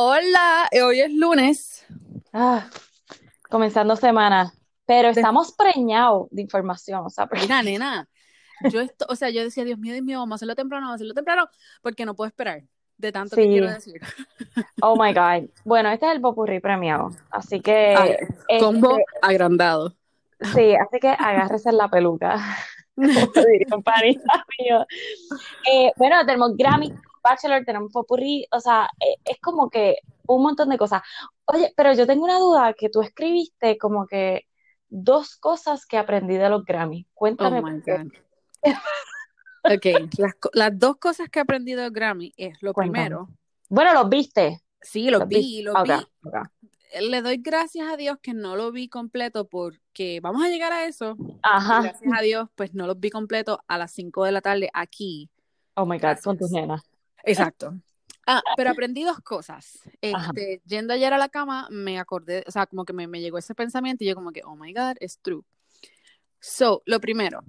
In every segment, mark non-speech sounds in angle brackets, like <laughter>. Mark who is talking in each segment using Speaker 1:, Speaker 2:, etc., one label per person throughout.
Speaker 1: Hola, hoy es lunes.
Speaker 2: Ah, comenzando semana, pero estamos preñados de información, o sea,
Speaker 1: Mira, nena, yo esto, o sea, yo decía, Dios mío, Dios mío, vamos a hacerlo temprano, vamos a hacerlo temprano, porque no puedo esperar de tanto que
Speaker 2: Sí.
Speaker 1: quiero decir. <laughs>
Speaker 2: oh my God. Bueno, este es el popurrí premiado, así que,
Speaker 1: Ay,
Speaker 2: este,
Speaker 1: combo agrandado.
Speaker 2: sí, así que agárrese la peluca, <laughs> como diría un. Eh, bueno, tenemos Grammy, Bachelor, tenemos popurrí, o sea, eh, es como que un montón de cosas. Oye, pero yo tengo una duda que tú escribiste como que dos cosas que aprendí de los Grammy.
Speaker 1: Oh
Speaker 2: Cuéntame
Speaker 1: my
Speaker 2: por qué.
Speaker 1: God. Ok, las, dos cosas que he aprendido de Grammy es lo
Speaker 2: Cuéntame.
Speaker 1: primero,
Speaker 2: Bueno, los viste.
Speaker 1: sí, lo
Speaker 2: Los
Speaker 1: vi, vi. Le doy gracias a Dios que no lo vi completo porque vamos a llegar a eso.
Speaker 2: Ajá.
Speaker 1: gracias a Dios, pues no los vi completo a las 5 de la tarde aquí.
Speaker 2: Oh my God, con tus
Speaker 1: Gracias.
Speaker 2: nenas.
Speaker 1: Exacto. Ah, pero aprendí dos cosas. Este, yendo ayer a la cama, me acordé, o sea, como que me, me llegó ese pensamiento y yo como que, oh my God, es true. So, lo primero,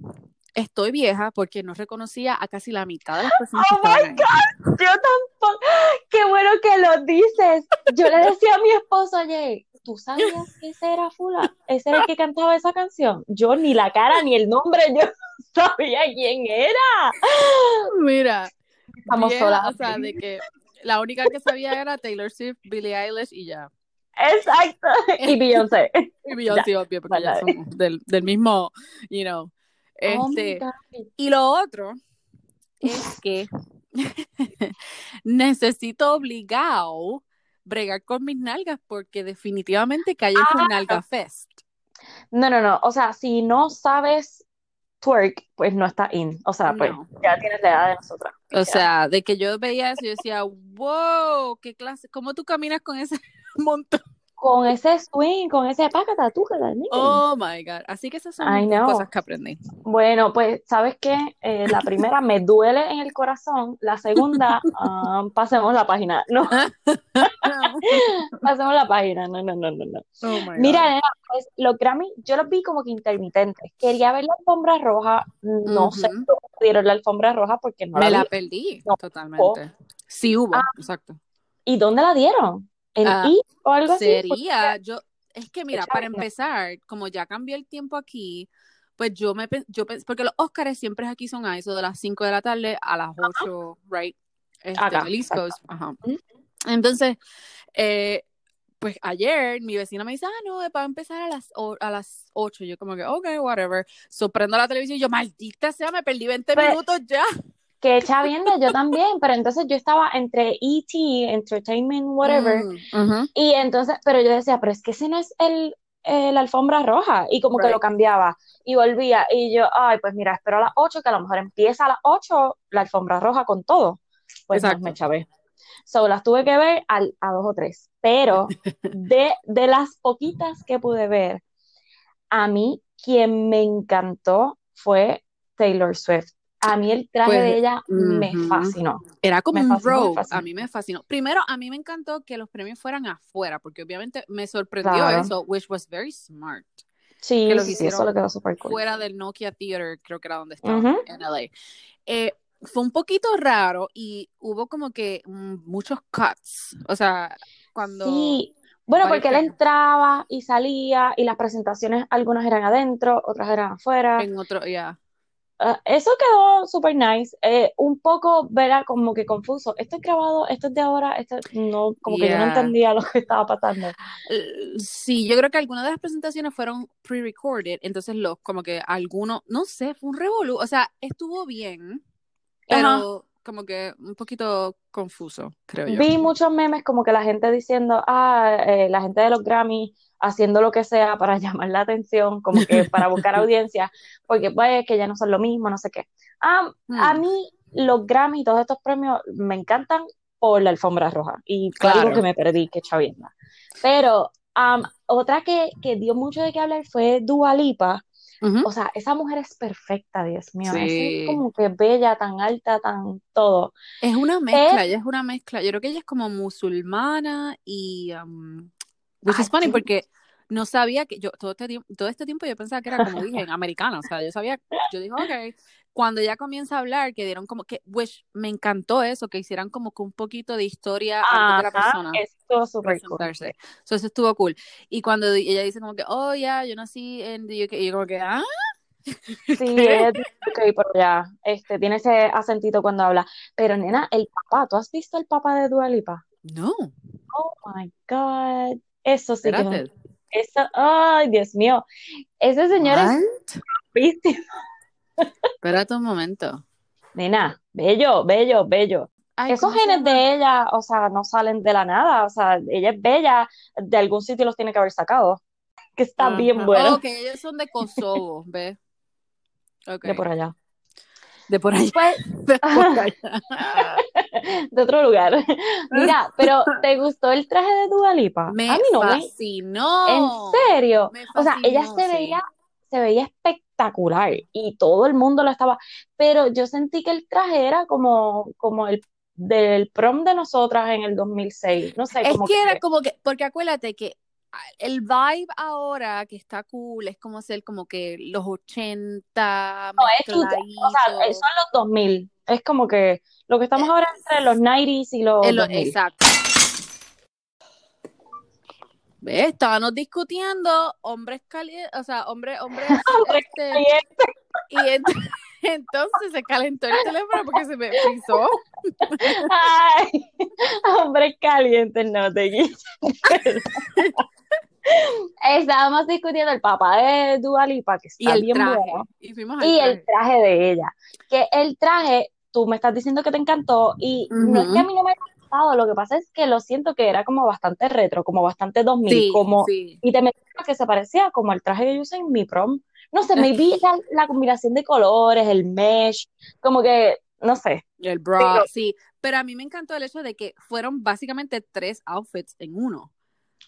Speaker 1: estoy vieja porque no reconocía a casi la mitad de las personas que
Speaker 2: Oh my
Speaker 1: ahí.
Speaker 2: Yo tampoco. Qué bueno que lo dices. Yo le decía a mi esposo ayer, ¿tú sabías que ese era Fula? Ese era el que cantaba esa canción. Yo ni la cara ni el nombre, yo <laughs> no sabía quién era.
Speaker 1: Mira,
Speaker 2: Estamos
Speaker 1: vieja,
Speaker 2: solas.
Speaker 1: o sea, de que la única que sabía era Taylor Swift, Billie Eilish y ya.
Speaker 2: Exacto. <laughs> Y Beyoncé.
Speaker 1: Y Beyoncé, obvio, porque ya
Speaker 2: Vale.
Speaker 1: somos del, del mismo, you know.
Speaker 2: Oh
Speaker 1: Este. Y lo otro es que <laughs> necesito obligado bregar con mis nalgas porque definitivamente caí en
Speaker 2: Ah.
Speaker 1: un nalga fest.
Speaker 2: No, no, no. O sea, si no sabes twerk, pues no está in. O sea, pues
Speaker 1: No.
Speaker 2: ya tienes la edad de nosotras.
Speaker 1: O sea, de que yo veía eso, yo decía, wow, qué clase, ¿cómo tú caminas con ese <laughs> montón?
Speaker 2: Con ese swing, con ese pácata, tú.
Speaker 1: Oh my God. Así que esas son las cosas que aprendí.
Speaker 2: Bueno, pues, ¿sabes qué? Eh, la primera me duele en el corazón. La segunda, <laughs> ah, pasemos la página. No, <laughs> pasemos la página. No, no, no, no, no.
Speaker 1: Oh
Speaker 2: Mira, nena, pues los Grammy, yo los vi como que intermitentes. Quería ver la alfombra roja. No sé
Speaker 1: Ujú.
Speaker 2: cómo dieron la alfombra roja porque no
Speaker 1: Me
Speaker 2: la
Speaker 1: la
Speaker 2: vi.
Speaker 1: perdí
Speaker 2: No.
Speaker 1: totalmente. Sí hubo,
Speaker 2: Ah,
Speaker 1: exacto.
Speaker 2: ¿y dónde la dieron? ¿En
Speaker 1: Ah,
Speaker 2: I o algo así? Porque
Speaker 1: Sería, yo, es que mira, para empezar, como ya cambió el tiempo aquí, pues yo me, yo porque los Oscars siempre aquí son a eso de las 5 de la tarde a las 8, right? Este,
Speaker 2: Acá,
Speaker 1: en el East
Speaker 2: exacto.
Speaker 1: Coast, ajá. Entonces, eh, pues ayer mi vecina me dice, ah, no, va a empezar a las, a las 8. Yo como que, ok, whatever. Sorprendo la televisión y yo, maldita sea, me perdí 20
Speaker 2: Pues,
Speaker 1: minutos ya.
Speaker 2: Que echa viendo yo también, pero entonces yo estaba entre E.T., Entertainment, whatever,
Speaker 1: Mm,
Speaker 2: y entonces, pero yo decía, pero es que ese no es el, eh, la alfombra roja, y como que lo cambiaba, y volvía, y yo, ay, pues mira, espero a las 8, que a lo mejor empieza a las 8 la alfombra roja con todo, pues no, me chavé. So, las tuve que ver al- a dos o tres, pero <laughs> de, de las poquitas que pude ver, a mí quien me encantó fue Taylor Swift. A mí el traje
Speaker 1: Pues,
Speaker 2: de ella me fascinó.
Speaker 1: Era como
Speaker 2: Me
Speaker 1: un robe, a mí me fascinó. Primero, a mí me encantó que los premios fueran afuera, porque obviamente me sorprendió
Speaker 2: Claro.
Speaker 1: eso, which was very smart, que
Speaker 2: Sí,
Speaker 1: los
Speaker 2: sí, sí, eso le quedó cool.
Speaker 1: fuera del Nokia Theater, creo que era donde estaban,
Speaker 2: Ujú.
Speaker 1: en LA. Eh, fue un poquito raro y hubo como que muchos cuts, o sea, cuando
Speaker 2: Sí, bueno, porque él entraba y salía y las presentaciones, algunas eran adentro, otras eran afuera.
Speaker 1: en otro, ya.
Speaker 2: Ah, eso quedó súper nice. Eh, un poco, verá, como que confuso. Esto es grabado, esto es de ahora, esto no, como que yo no entendía lo que estaba pasando.
Speaker 1: Eh, Sí, yo creo que algunas de las presentaciones fueron pre-recorded, entonces los, como que algunos, no sé, fue un revolú, o sea, estuvo bien,
Speaker 2: Ajá.
Speaker 1: pero como que un poquito confuso, creo yo.
Speaker 2: Vi muchos memes como que la gente diciendo, ah, eh, la gente de los Grammy haciendo lo que sea para <laughs> llamar la atención, como que para buscar <laughs> audiencia, porque pues que ya no son lo mismo, no sé qué. Ah, a
Speaker 1: Hmm,
Speaker 2: mí los Grammy y todos estos premios me encantan por la alfombra roja y algo que
Speaker 1: claro.
Speaker 2: me perdí, que chavienda. Pero am, otra que, que dio mucho de qué hablar fue Dua Lipa. O sea, esa mujer es perfecta, Dios mío. Esa es
Speaker 1: Sí.
Speaker 2: como que bella, tan alta, tan todo.
Speaker 1: Es una mezcla, ella es una mezcla. Yo creo que ella es como musulmana y, um, which is funny porque no sabía que yo todo este tiempo, todo este tiempo yo pensaba que era como dije, americana, o sea, yo sabía, yo dije, ok, cuando ella comienza a hablar, que dieron como que, which me encantó eso, que hicieran como que un poquito de historia antes de la
Speaker 2: Ajá,
Speaker 1: persona.
Speaker 2: estuvo súper cool.
Speaker 1: So, eso estuvo cool. Y cuando ella dice como que, oh, ya, yo nací en the UK, y yo como que, ah, <laughs>
Speaker 2: Sí, es UK, pero ya, este, tiene ese acentito cuando habla. Pero nena, el papá, ¿tú has visto el papá de Dua Lipa?
Speaker 1: No,
Speaker 2: Oh my God, eso sí que es un, eso, ay, Dios mío, ese señor es
Speaker 1: What?
Speaker 2: guapísimo.
Speaker 1: Espérate un momento.
Speaker 2: Nena, bello, bello, bello.
Speaker 1: Ay,
Speaker 2: Esos
Speaker 1: ¿cómo se
Speaker 2: genes de ella, o sea, no salen de la nada, o sea, ella es bella, de algún sitio los tiene que haber sacado, que está bien bueno,
Speaker 1: Ok, ellos son de Kosovo, <laughs> ¿ves? Ok.
Speaker 2: de por allá.
Speaker 1: De por allá.
Speaker 2: Pues, <laughs>
Speaker 1: De por allá. <laughs>
Speaker 2: de otro lugar. <laughs> Mira, pero ¿te gustó el traje de Dua Lipa?
Speaker 1: Me
Speaker 2: A mí no me,
Speaker 1: fascinó.
Speaker 2: en serio.
Speaker 1: Me
Speaker 2: O sea, ella se
Speaker 1: sí.
Speaker 2: veía, se veía espectacular y todo el mundo lo estaba, pero yo sentí que el traje era como, como el del prom de nosotras en el 2006, no sé,
Speaker 1: Es
Speaker 2: como
Speaker 1: que era como que, porque acuérdate que el vibe ahora que está cool es como ser como que los 80
Speaker 2: no, es o sea, eh, son los 2000, es como que lo que estamos ahora entre los 90s y los
Speaker 1: Es lo-
Speaker 2: 2000.
Speaker 1: exacto. ¿Ves? Estábamos discutiendo hombres calientes, o sea, hombres, hombres <laughs>
Speaker 2: Hombres
Speaker 1: este,
Speaker 2: calientes.
Speaker 1: y ent- entonces se calentó el teléfono porque se me frizó.
Speaker 2: Ay, hombres calientes, no te. Estábamos discutiendo el papá de Dua Lipa, que
Speaker 1: Y
Speaker 2: está
Speaker 1: el
Speaker 2: bien
Speaker 1: traje.
Speaker 2: bueno,
Speaker 1: Y
Speaker 2: y el
Speaker 1: traje.
Speaker 2: de ella. Que el traje, tú me estás diciendo que te encantó, y no es que a mí no me lo que pasa es que lo siento que era como bastante retro, como bastante 2000,
Speaker 1: Sí,
Speaker 2: como,
Speaker 1: sí.
Speaker 2: y te menciono que se parecía como el traje que yo usé en mi prom. No sé, me vi <laughs> la, la combinación de colores, el mesh, como que, no sé.
Speaker 1: El
Speaker 2: Digo,
Speaker 1: bra, sí. Pero a mí me encantó el hecho de que fueron básicamente tres outfits en uno.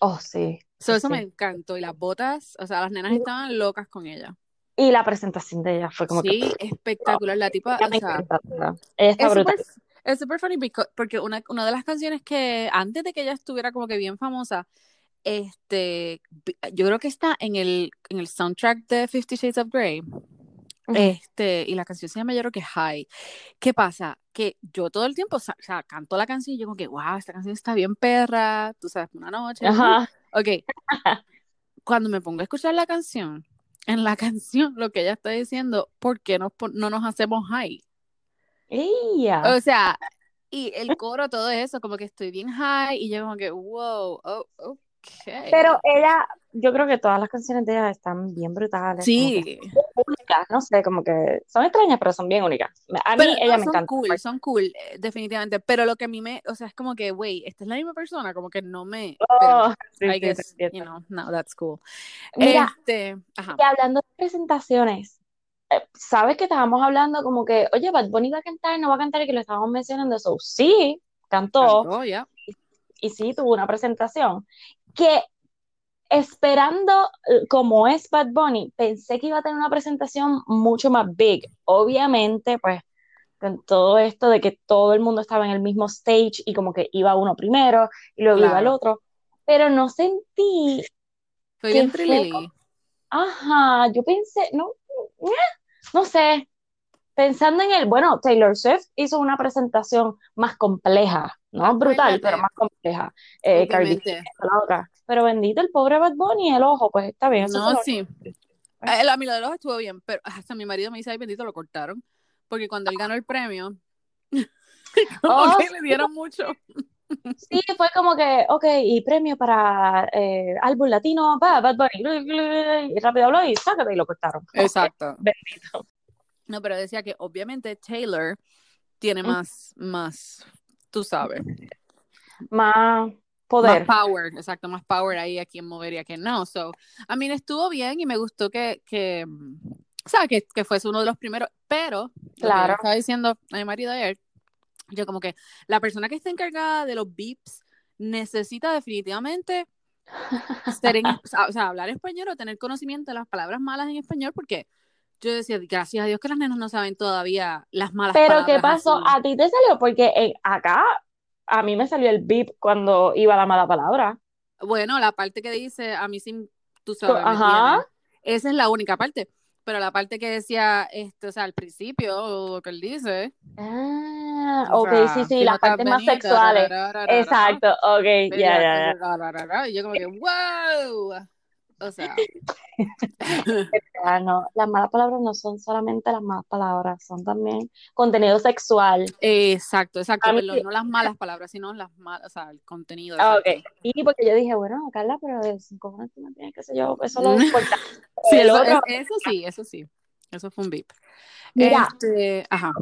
Speaker 2: oh, sí,
Speaker 1: So,
Speaker 2: sí,
Speaker 1: eso me encantó. Y las botas, o sea, las nenas estaban locas con ella.
Speaker 2: Y la presentación de ella fue como que,
Speaker 1: Sí, espectacular. La tipa,
Speaker 2: ella
Speaker 1: o.
Speaker 2: Ella está
Speaker 1: es
Speaker 2: brutal.
Speaker 1: súper es súper funny porque una, una de las canciones que antes de que ella estuviera como que bien famosa, este, yo creo que está en el, en el soundtrack de Fifty Shades of Grey. Este, y la canción se llama yo creo que High. ¿Qué pasa? Que yo todo el tiempo, o sea, canto la canción y yo como que, wow, esta canción está bien perra, tú sabes, una noche, uh,
Speaker 2: Ajá.
Speaker 1: ok. <laughs> Cuando me pongo a escuchar la canción, en la <laughs> canción lo que ella está diciendo, ¿por qué no, no nos hacemos high?
Speaker 2: Ella.
Speaker 1: O sea, y el coro, todo eso, como que estoy bien high y yo como que, wow, oh,
Speaker 2: Pero ella, yo creo que todas las canciones de ella están bien brutales,
Speaker 1: Sí,
Speaker 2: son únicas, no sé, como que son extrañas, pero son bien únicas. A mí
Speaker 1: pero
Speaker 2: ella
Speaker 1: no,
Speaker 2: me
Speaker 1: son
Speaker 2: encanta.
Speaker 1: cool, son cool, eh, definitivamente. Pero lo que a mí me, o sea, es como que, wey, esta es la misma persona, como que no me, pero
Speaker 2: Oh, sí,
Speaker 1: I
Speaker 2: sí, te
Speaker 1: guess, you
Speaker 2: entiendo.
Speaker 1: know, no, that's cool.
Speaker 2: Mira,
Speaker 1: Este, ajá,
Speaker 2: y hablando de presentaciones, eh, sabes que estábamos hablando como que, oye, Bad Bunny va a cantar, no va a cantar, y que lo estábamos mencionando eso. Sí, cantó,
Speaker 1: cantó ya.
Speaker 2: y sí, tuvo una presentación. Que esperando eh, como es Bad Bunny, pensé que iba a tener una presentación mucho más big. Obviamente, pues, con todo esto de que todo el mundo estaba en el mismo stage y como que iba uno primero y luego iba el otro, pero no sentí
Speaker 1: Fue
Speaker 2: que
Speaker 1: bien
Speaker 2: fue. Ajá, yo pensé, no, eh, no sé, pensando en el, bueno, Taylor Swift hizo una presentación más compleja, no brutal, pero más compleja. Eh, Cardi la otra, pero bendito el pobre Bad Bunny, el ojo, pues está bien,
Speaker 1: No, sí. <laughs> Eh, A mí lo de los estuvo bien, pero hasta mi marido me dice, ay, bendito, lo cortaron. Porque cuando él ganó el premio, <laughs>
Speaker 2: Oh,
Speaker 1: que le dieron mucho.
Speaker 2: sí, fue como que, ok, y premio para eh, álbum latino, va, Bad Bunny, y rápido habló y sácate y lo cortaron.
Speaker 1: Exacto.
Speaker 2: bendito.
Speaker 1: No, pero decía que obviamente Taylor tiene
Speaker 2: Mm,
Speaker 1: más, más, tú sabes,
Speaker 2: Más
Speaker 1: más
Speaker 2: poder.
Speaker 1: power, exacto, más power ahí a quien mover y a quien no. So, a mí estuvo bien y me gustó que, que o sea, que, que fuese uno de los primeros, pero lo que
Speaker 2: Claro.
Speaker 1: estaba diciendo a mi marido ayer, yo como que la persona que está encargada de los beeps necesita definitivamente ser en, <laughs> o sea, hablar español o tener conocimiento de las palabras malas en español, porque yo decía, gracias a Dios que las nenas no saben todavía las malas
Speaker 2: Pero ¿qué
Speaker 1: palabras
Speaker 2: pasó?
Speaker 1: así.
Speaker 2: A ti te salió porque en- acá a mí me salió el beep cuando iba la mala palabra.
Speaker 1: Bueno, la parte que dice, a mí sí, tú sabes,
Speaker 2: Ajá.
Speaker 1: Esa es la única parte. pero la parte que decía, este, o sea, al principio, lo que él dice.
Speaker 2: Ah,
Speaker 1: o
Speaker 2: ok,
Speaker 1: sea,
Speaker 2: sí, sí, las partes más
Speaker 1: venida,
Speaker 2: sexuales. Exacto, ok, ya,
Speaker 1: ya,
Speaker 2: ya,
Speaker 1: Y yo como que, wow. O sea, <laughs>
Speaker 2: Ah, no, las malas palabras no son solamente las malas palabras, son también contenido sexual.
Speaker 1: exacto, exacto,
Speaker 2: mí
Speaker 1: perdón, no las malas palabras, sino las malas, o sea, el contenido,
Speaker 2: Ah,
Speaker 1: exacto.
Speaker 2: ok. Y porque yo dije, bueno, Carla, pero años tú no tienes, qué sé yo, eso lo <laughs> importa. <laughs>
Speaker 1: Sí, eso,
Speaker 2: otro,
Speaker 1: es- eso sí, eso sí. Eso fue un beep.
Speaker 2: mira,
Speaker 1: Este, ajá.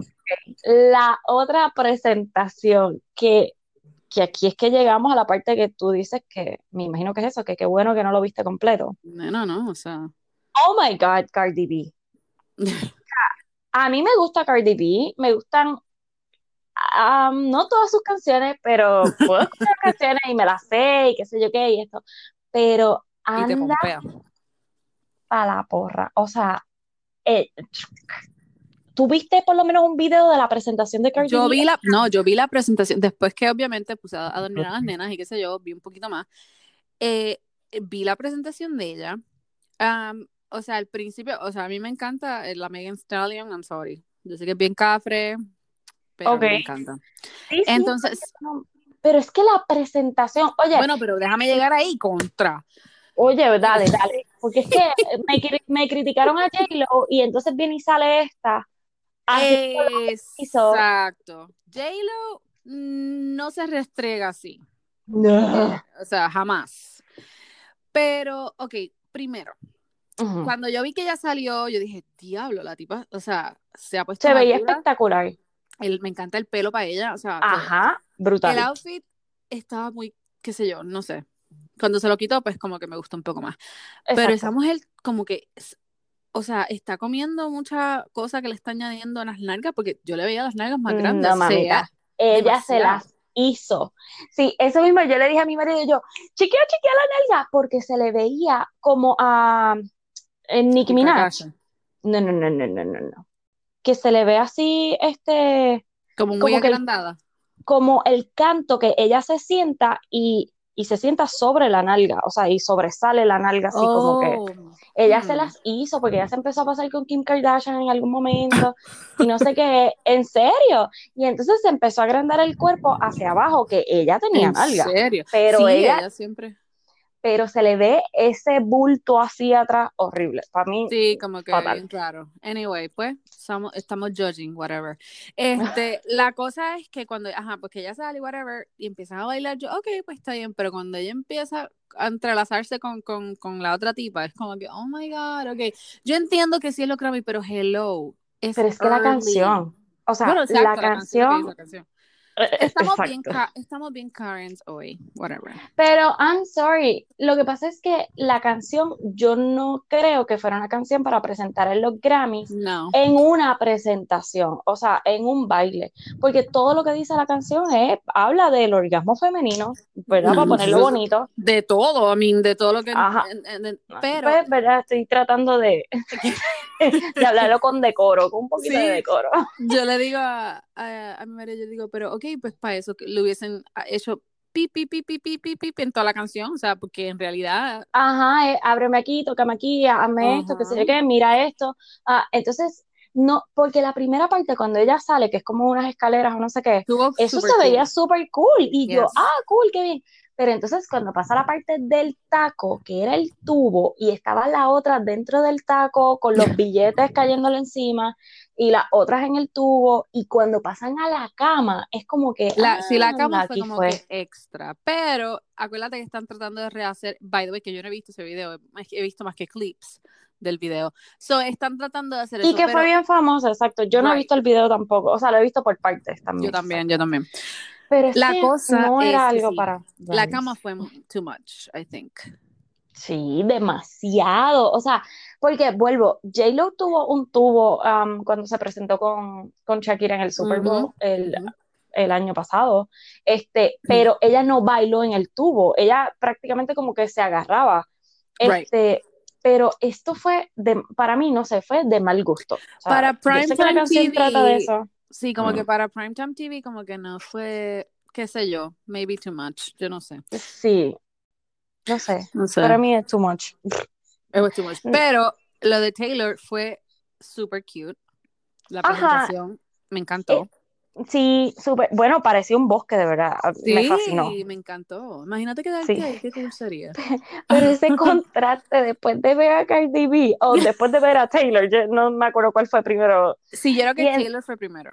Speaker 2: la otra presentación que, que aquí es que llegamos a la parte que tú dices que, me imagino que es eso, que qué bueno que no lo viste completo.
Speaker 1: No, no, no, o sea.
Speaker 2: Oh my God, Cardi B. <laughs> A mí me gusta Cardi B, me gustan, no todas sus canciones, pero <laughs> puedo escuchar canciones y me las sé y qué sé yo qué y esto, pero
Speaker 1: Y te
Speaker 2: anda
Speaker 1: pompea.
Speaker 2: a la porra. O sea, eh, ¿tú viste por lo menos un video de la presentación de Cardi
Speaker 1: Yo
Speaker 2: B?
Speaker 1: vi la, no, yo vi la presentación, después que obviamente puse a, a dormir a las nenas y qué sé yo, vi un poquito más. Eh, vi la presentación de ella. Am, o sea, al principio, o sea, a mí me encanta eh, la Megan Stallion, I'm sorry. Yo sé que es bien cafre, pero a mí
Speaker 2: Ok.
Speaker 1: me encanta.
Speaker 2: Sí, sí,
Speaker 1: Entonces,
Speaker 2: no, pero es que la presentación, oye,
Speaker 1: bueno, pero déjame llegar ahí contra.
Speaker 2: oye, dale, dale, porque es que me, me criticaron a J-Lo y entonces viene y sale esta
Speaker 1: Exacto. J-Lo no se restrega así.
Speaker 2: No.
Speaker 1: O sea, jamás. Pero, ok, primero,
Speaker 2: Ujú.
Speaker 1: cuando yo vi que ella salió, yo dije, diablo, la tipa, o sea, se ha puesto
Speaker 2: Se veía espectacular.
Speaker 1: El- me encanta el pelo para ella, o sea, todo.
Speaker 2: Ajá,
Speaker 1: El
Speaker 2: brutal.
Speaker 1: outfit estaba muy, qué sé yo, no sé. Cuando se lo quitó, pues como que me gustó un poco más. Pero esa
Speaker 2: Exacto.
Speaker 1: mujer como que, o sea, está comiendo mucha cosa que le está añadiendo a las nalgas, porque yo le veía las nalgas más grandes.
Speaker 2: No,
Speaker 1: sea,
Speaker 2: mamita. Ella se las hizo. Sí, eso mismo yo le dije a mi marido, yo, chiquea, chiquea la nalga, porque se le veía como a eh, Nicki Minaj. No, no, no, no, no, no, no. Que se le ve así, este,
Speaker 1: Como muy
Speaker 2: como que el,
Speaker 1: agrandada.
Speaker 2: como el canto que ella se sienta y, y se sienta sobre la nalga, o sea, y sobresale la nalga así como que
Speaker 1: Oh,
Speaker 2: ella se
Speaker 1: hmm.
Speaker 2: las hizo porque ella se empezó a pasar con Kim Kardashian en algún momento y no sé qué, <laughs> en serio. Y entonces se empezó a agrandar el cuerpo hacia abajo, que ella tenía
Speaker 1: ¿En
Speaker 2: nalga,
Speaker 1: serio?
Speaker 2: pero
Speaker 1: Sí,
Speaker 2: ella,
Speaker 1: ella siempre.
Speaker 2: Pero se le ve ese bulto así atrás horrible. Para mí,
Speaker 1: Sí, como que
Speaker 2: fatal.
Speaker 1: bien raro. Anyway, pues estamos, estamos judging, whatever. Este, <laughs> la cosa es que cuando, ajá, pues que ella sale, whatever, y empiezan a bailar, yo, ok, pues está bien, pero cuando ella empieza a entrelazarse con, con, con la otra tipa, es como que, oh my God, ok. Yo entiendo que sí es lo Grammy, pero hello, es
Speaker 2: Pero es que la canción, o sea,
Speaker 1: Bueno, exacto, canción, la canción. Estamos bien,
Speaker 2: exacto.
Speaker 1: estamos bien current hoy, whatever.
Speaker 2: Pero I'm sorry, lo que pasa es que la canción, yo no creo que fuera una canción para presentar en los Grammys
Speaker 1: No.
Speaker 2: en una presentación, o sea, en un baile, porque todo lo que dice la canción es, habla del orgasmo femenino, ¿verdad? Para ponerlo bonito.
Speaker 1: De todo, I mean, de todo lo que...
Speaker 2: Ajá.
Speaker 1: en- en- en- pero,
Speaker 2: Pues, ¿verdad? Estoy tratando de, <laughs> de hablarlo con decoro, con un poquito de
Speaker 1: Sí.
Speaker 2: decoro.
Speaker 1: yo le digo a, a, a mi marido, yo digo, pero ok, pues para eso que le hubiesen hecho pi, pi, pi, pi, pi, pi, pi, en toda la canción, o sea, porque en realidad...
Speaker 2: Ajá, eh, ábreme aquí, tócame aquí, hazme esto, qué sé yo
Speaker 1: Ajá.
Speaker 2: qué, mira esto. Ah, entonces, no, porque la primera parte cuando ella sale, que es como unas escaleras o no sé qué,
Speaker 1: Estuvo
Speaker 2: eso se veía
Speaker 1: cool.
Speaker 2: súper cool. Y yo,
Speaker 1: Yes.
Speaker 2: ah, cool, qué bien. Pero entonces cuando pasa la parte del taco, que era el tubo, y estaba la otra dentro del taco con los billetes cayéndole encima, y las otras en el tubo, y cuando pasan a la cama, es como que,
Speaker 1: La, si la cama fue como
Speaker 2: fue.
Speaker 1: que extra, pero acuérdate que están tratando de rehacer, by the way, que yo no he visto ese video, he visto más que clips del video. So, están tratando de hacer
Speaker 2: Y
Speaker 1: eso,
Speaker 2: que fue
Speaker 1: pero
Speaker 2: bien famoso, exacto. Yo no he
Speaker 1: Right.
Speaker 2: visto el video tampoco, o sea, lo he visto por partes también.
Speaker 1: yo también, yo también.
Speaker 2: Pero es
Speaker 1: La
Speaker 2: que
Speaker 1: cosa
Speaker 2: no
Speaker 1: es
Speaker 2: era
Speaker 1: que
Speaker 2: algo
Speaker 1: sí,
Speaker 2: para
Speaker 1: la cama fue too much, I think.
Speaker 2: Sí, demasiado. O sea, porque vuelvo, J-Lo tuvo un tubo um, cuando se presentó con, con Shakira en el Super Bowl el, el año pasado. Este, pero ella no bailó en el tubo, ella prácticamente como que se agarraba.
Speaker 1: Right.
Speaker 2: Este, pero esto fue de, para mí, no sé, fue de mal gusto. O sea,
Speaker 1: Para Primetime
Speaker 2: canción trata de
Speaker 1: TV,
Speaker 2: eso.
Speaker 1: sí, como que para Primetime TV, como que no fue, qué sé yo, maybe too much, yo no sé,
Speaker 2: Sí, no sé.
Speaker 1: no sé,
Speaker 2: Para mí es too much.
Speaker 1: it was too much. Pero lo de Taylor fue super cute. La
Speaker 2: Ajá.
Speaker 1: presentación me encantó.
Speaker 2: Sí, súper. Bueno, parecía un bosque, de verdad.
Speaker 1: sí,
Speaker 2: Me fascinó.
Speaker 1: me encantó. Imagínate quedarte
Speaker 2: Sí.
Speaker 1: ahí, qué cool sería. <laughs>
Speaker 2: Pero ese <laughs> contraste después de ver a Cardi B o después de ver a Taylor, yo no me acuerdo cuál fue primero.
Speaker 1: Sí, yo creo que. Taylor fue primero.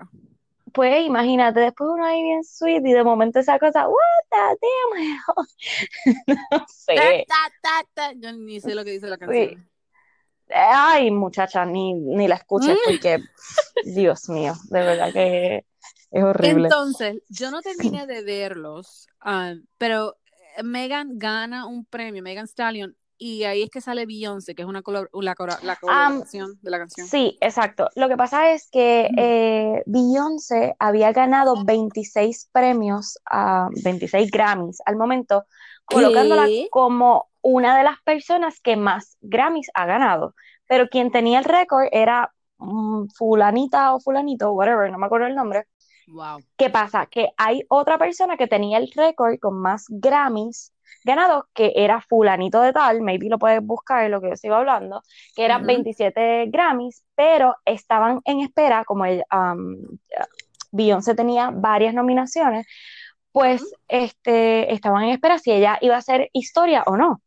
Speaker 2: Pues imagínate, después uno ahí bien sweet y de momento esa cosa, what the damn? <laughs> No sé.
Speaker 1: Ta, ta, ta. Yo ni sé lo que dice la canción.
Speaker 2: Ay, muchacha, ni, ni la escuches
Speaker 1: Mm.
Speaker 2: porque, Dios mío, de verdad que es horrible.
Speaker 1: Entonces, yo no terminé de verlos, ah, pero Megan gana un premio, Megan Stallion, y ahí es que sale Beyoncé, que es una colab- la, la colaboración de la canción.
Speaker 2: Sí, exacto. Lo que pasa es que eh, Beyoncé había ganado 26 premios, a 26 Grammys al momento, colocándola
Speaker 1: ¿Qué?
Speaker 2: como una de las personas que más Grammys ha ganado. Pero quien tenía el récord era mm, fulanita o fulanito, whatever, no me acuerdo el nombre.
Speaker 1: Wow.
Speaker 2: ¿Qué pasa? Que hay otra persona que tenía el récord con más Grammys ganados, que era fulanito de tal, maybe lo puedes buscar, lo que yo sigo hablando, que eran
Speaker 1: Ujú.
Speaker 2: 27 Grammys, pero estaban en espera, como el, um, Beyoncé tenía varias nominaciones, pues este, estaban en espera si ella iba a hacer historia o no.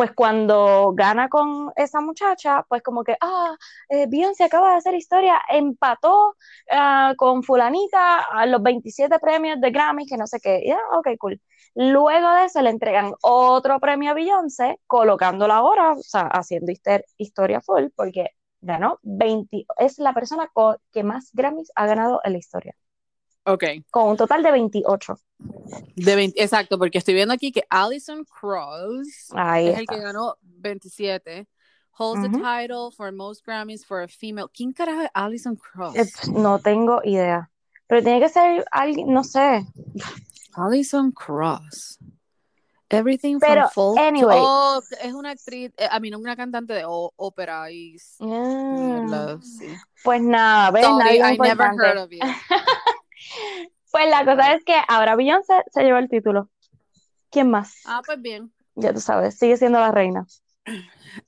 Speaker 2: Pues cuando gana con esa muchacha, pues como que, ah, eh, Beyoncé acaba de hacer historia, empató ah, con fulanita a los 27 premios de Grammy, que no sé qué, ya, ok, cool. Luego de eso le entregan otro premio a Beyoncé, colocándola ahora, o sea, haciendo historia full, porque ganó 20, es la persona que más Grammys ha ganado en la historia,
Speaker 1: Ok.
Speaker 2: con un total de 28.
Speaker 1: De 20 exacto, porque estoy viendo aquí que Alison Krauss
Speaker 2: Ahí
Speaker 1: es el que ganó 27. Holds the title for most Grammys for a female. ¿Quién carajo es Alison Krauss?
Speaker 2: Eh, pf, no tengo idea, pero tiene que ser alguien, no sé,
Speaker 1: Alison Krauss. Everything
Speaker 2: Pero,
Speaker 1: from folk to-
Speaker 2: anyway.
Speaker 1: Oh, es una actriz, eh, a mí no una cantante de ópera y s-
Speaker 2: Ah,
Speaker 1: sí.
Speaker 2: pues nada, ¿ves?
Speaker 1: Sorry,
Speaker 2: Nadie
Speaker 1: I never heard of you. <laughs>
Speaker 2: Pues la cosa es que ahora Beyoncé se llevó el título. ¿Quién más?
Speaker 1: Ah, pues bien.
Speaker 2: Ya tú sabes, sigue siendo la reina.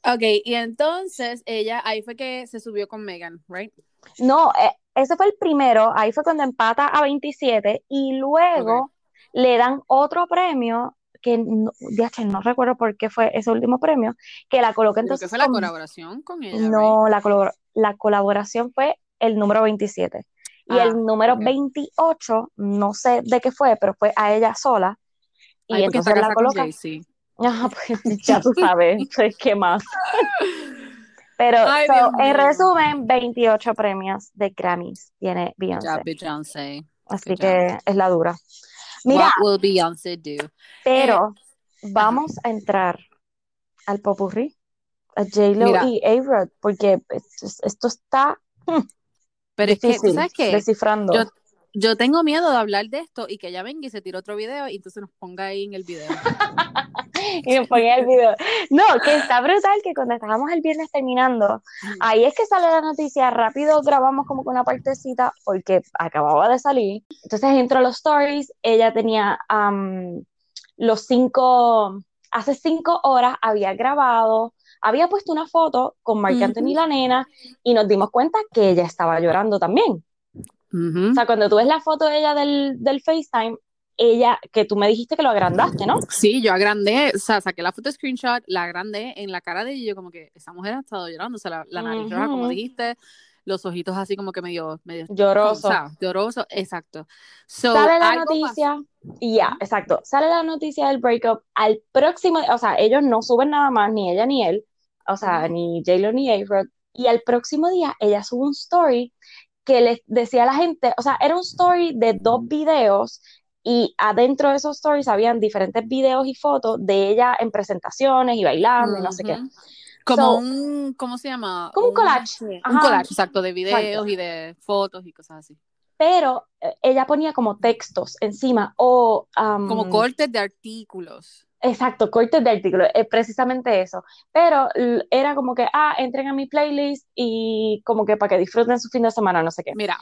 Speaker 1: Ok, y entonces ella, ahí fue que se subió con Megan, right?
Speaker 2: No, eh, ese fue el primero, ahí fue cuando empata a 27 y luego le dan otro premio que no, ya que no recuerdo por qué fue ese último premio, que la coloca entonces
Speaker 1: que fue la
Speaker 2: con-
Speaker 1: colaboración con ella, right?
Speaker 2: No, la, la colaboración fue el número 27. Y
Speaker 1: Ah,
Speaker 2: el número
Speaker 1: ok.
Speaker 2: 28, no sé de qué fue, pero fue a ella sola. Y
Speaker 1: Ay,
Speaker 2: entonces la.
Speaker 1: Jay-Z.
Speaker 2: Ajá, <laughs> pues ya tú sabes, <laughs> pues, ¿qué más? Pero,
Speaker 1: Ay,
Speaker 2: so,
Speaker 1: Dios
Speaker 2: en resumen, 28 premios de Grammys tiene Beyoncé.
Speaker 1: Ya, Beyoncé.
Speaker 2: Así que es la dura. Mira,
Speaker 1: What will Beyoncé do?
Speaker 2: pero
Speaker 1: Eh,
Speaker 2: vamos a entrar al popurrí, a J-Lo y A-Rod, porque esto, esto está
Speaker 1: Pero es que, ¿tú
Speaker 2: difícil,
Speaker 1: sabes qué?
Speaker 2: descifrando.
Speaker 1: Yo, yo tengo miedo de hablar de esto y que ella venga y se tire otro video y entonces nos ponga ahí en el video. <laughs>
Speaker 2: Y me ponía el video. No, que está brutal que cuando estábamos el viernes terminando, ahí es que sale la noticia, rápido grabamos como que una partecita porque acababa de salir. Entonces entro a los stories, ella tenía am, los cinco, hace cinco horas había grabado, había puesto una foto con Marc
Speaker 1: Ujú.
Speaker 2: Anthony y la nena y nos dimos cuenta que ella estaba llorando también.
Speaker 1: Ujú.
Speaker 2: O sea, cuando tú ves la foto de ella del, del FaceTime, ella, que tú me dijiste que lo agrandaste, ¿no?
Speaker 1: Sí, yo agrandé, o sea, saqué la foto screenshot, la agrandé en la cara de ella y yo como que esa mujer ha estado llorando, o sea, la, la nariz roja, como dijiste, los ojitos así como que medio, medio,
Speaker 2: Lloroso.
Speaker 1: o sea, lloroso, exacto. So,
Speaker 2: Sale la noticia, ya, exacto, sale la noticia del breakup al próximo, o sea, ellos no suben nada más, ni ella ni él, o sea, ni J-Lo ni A-Rod, y al próximo día ella sube un story que les decía a la gente, o sea, era un story de dos videos, y adentro de esos stories habían diferentes videos y fotos de ella en presentaciones y bailando y no sé qué.
Speaker 1: Como
Speaker 2: So,
Speaker 1: un, ¿cómo se llama?
Speaker 2: Como un collage.
Speaker 1: Un collage, exacto, de videos
Speaker 2: Exacto.
Speaker 1: y de fotos y cosas así.
Speaker 2: Pero eh, ella ponía como textos encima o...
Speaker 1: Como cortes de artículos.
Speaker 2: Exacto, cortes de artículos, es precisamente eso. Pero era como que, ah, entren a mi playlist y como que para que disfruten su fin de semana, no sé qué.
Speaker 1: Mira,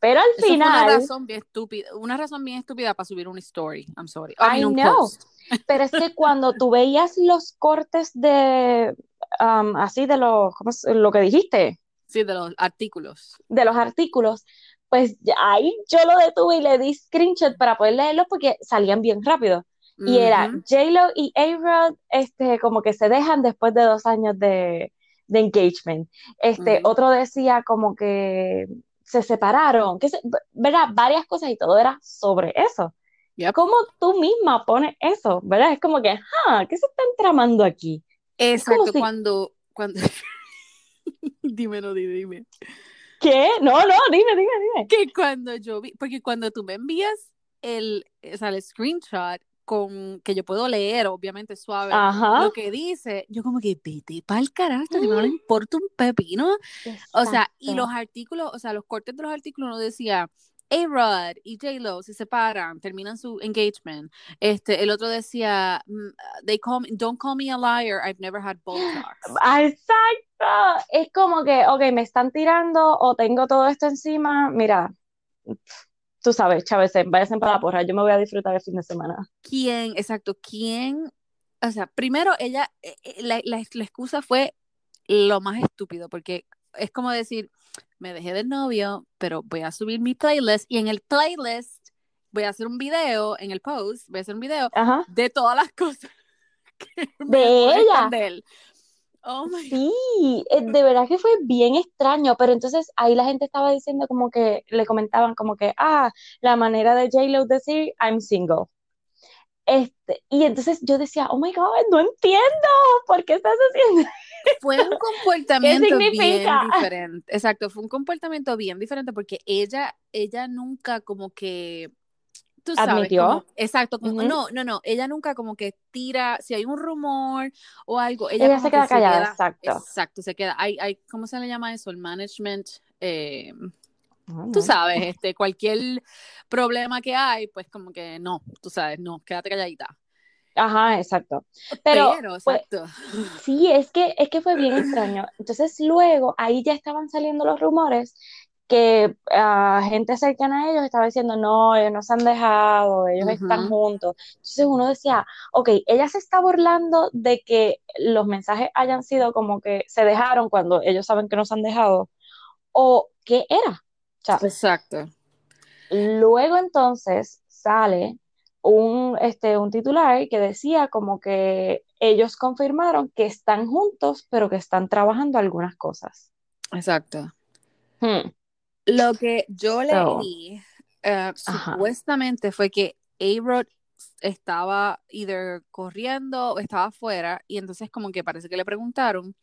Speaker 2: Pero al
Speaker 1: eso fue una
Speaker 2: final,
Speaker 1: razón bien estúpida, una razón bien estúpida para subir una story. I'm sorry. I
Speaker 2: I
Speaker 1: mean, un
Speaker 2: know.
Speaker 1: post. <laughs>
Speaker 2: pero es que cuando tú veías los cortes de, um, así de los, ¿cómo es? lo que dijiste,
Speaker 1: Sí, de los artículos.
Speaker 2: de los artículos, pues ahí yo lo detuve y le di screenshot para poder leerlos porque salían bien rápido. Y era. J-Lo y A-Rod, este, como que se dejan después de dos años de, de engagement. Este,
Speaker 1: Ujú.
Speaker 2: otro decía como que se separaron, que se, ¿verdad? Varias cosas y todo era sobre eso.
Speaker 1: Yep.
Speaker 2: ¿Cómo tú misma pones eso? ¿Verdad? Es como que, ah, ¿qué se están tramando aquí? Es
Speaker 1: Exacto,
Speaker 2: si,
Speaker 1: cuando, cuando, dímelo, <laughs> dime, dime.
Speaker 2: ¿qué? No, no, dime, dime, dime.
Speaker 1: Que cuando yo vi, porque cuando tú me envías el, o sea, el screenshot con que yo puedo leer, obviamente suave,
Speaker 2: Ajá.
Speaker 1: lo que dice, yo como que vete pa'l carajo, ti no le importa un pepino. O sea, y los
Speaker 2: Exacto.
Speaker 1: artículos, o sea, los cortes de los artículos no decía A-Rod y J-Lo se separan, terminan su engagement. Este, el otro decía, mm, they call me, don't call me a liar, I've never had Botox.
Speaker 2: Ah, Exacto. Es como que, ok, me están tirando o tengo todo esto encima. Mira, tú sabes, Chávez, váyanse para la porra. Yo me voy a disfrutar el fin de semana.
Speaker 1: ¿Quién, exacto, quién? O sea, primero ella, eh, eh, la, la, la excusa fue lo más estúpido, porque es como decir, me dejé del novio, pero voy a subir mi playlist y en el playlist voy a hacer un video, en el post, voy a hacer un video
Speaker 2: Ajá.
Speaker 1: de todas las <laughs> cosas que me
Speaker 2: De
Speaker 1: molestan
Speaker 2: ella.
Speaker 1: de él. Oh my.
Speaker 2: Sí, eh, de verdad que fue bien extraño, pero entonces ahí la gente estaba diciendo como que, le comentaban como que, ah, la manera de J-Lo decir, I'm single. Este, y entonces yo decía, oh my God, no entiendo, ¿por qué estás haciendo? <laughs>
Speaker 1: Fue un comportamiento bien <laughs> diferente. Exacto, fue un comportamiento bien diferente porque ella, ella nunca como que, tú sabes,
Speaker 2: ¿Admitió?
Speaker 1: como, exacto, como- no, no, no, ella nunca como que tira, si hay un rumor o algo, ella,
Speaker 2: Ella se
Speaker 1: que
Speaker 2: queda callada, exacto.
Speaker 1: exacto, se queda, hay, hay, ¿cómo se le llama eso? El management, eh, tú
Speaker 2: no.
Speaker 1: sabes, este, cualquier problema que hay, pues como que no, tú sabes, no, quédate calladita.
Speaker 2: Ajá, exacto. Pero,
Speaker 1: Pero,
Speaker 2: pues,
Speaker 1: exacto.
Speaker 2: sí, es que, es que fue bien extraño. Entonces, luego, ahí ya estaban saliendo los rumores que ah, gente cercana a ellos estaba diciendo, no, ellos no se han dejado, ellos están juntos. Entonces uno decía, ok, ella se está burlando de que los mensajes hayan sido como que se dejaron cuando ellos saben que no se han dejado, o qué era. O sea,
Speaker 1: Exacto.
Speaker 2: Luego entonces sale un, este, un titular que decía como que ellos confirmaron que están juntos, pero que están trabajando algunas cosas.
Speaker 1: Exacto.
Speaker 2: Hmm.
Speaker 1: Lo que yo
Speaker 2: So,
Speaker 1: leí eh,
Speaker 2: ajá.
Speaker 1: supuestamente fue que A-Rod estaba either corriendo o estaba afuera y entonces como que parece que le preguntaron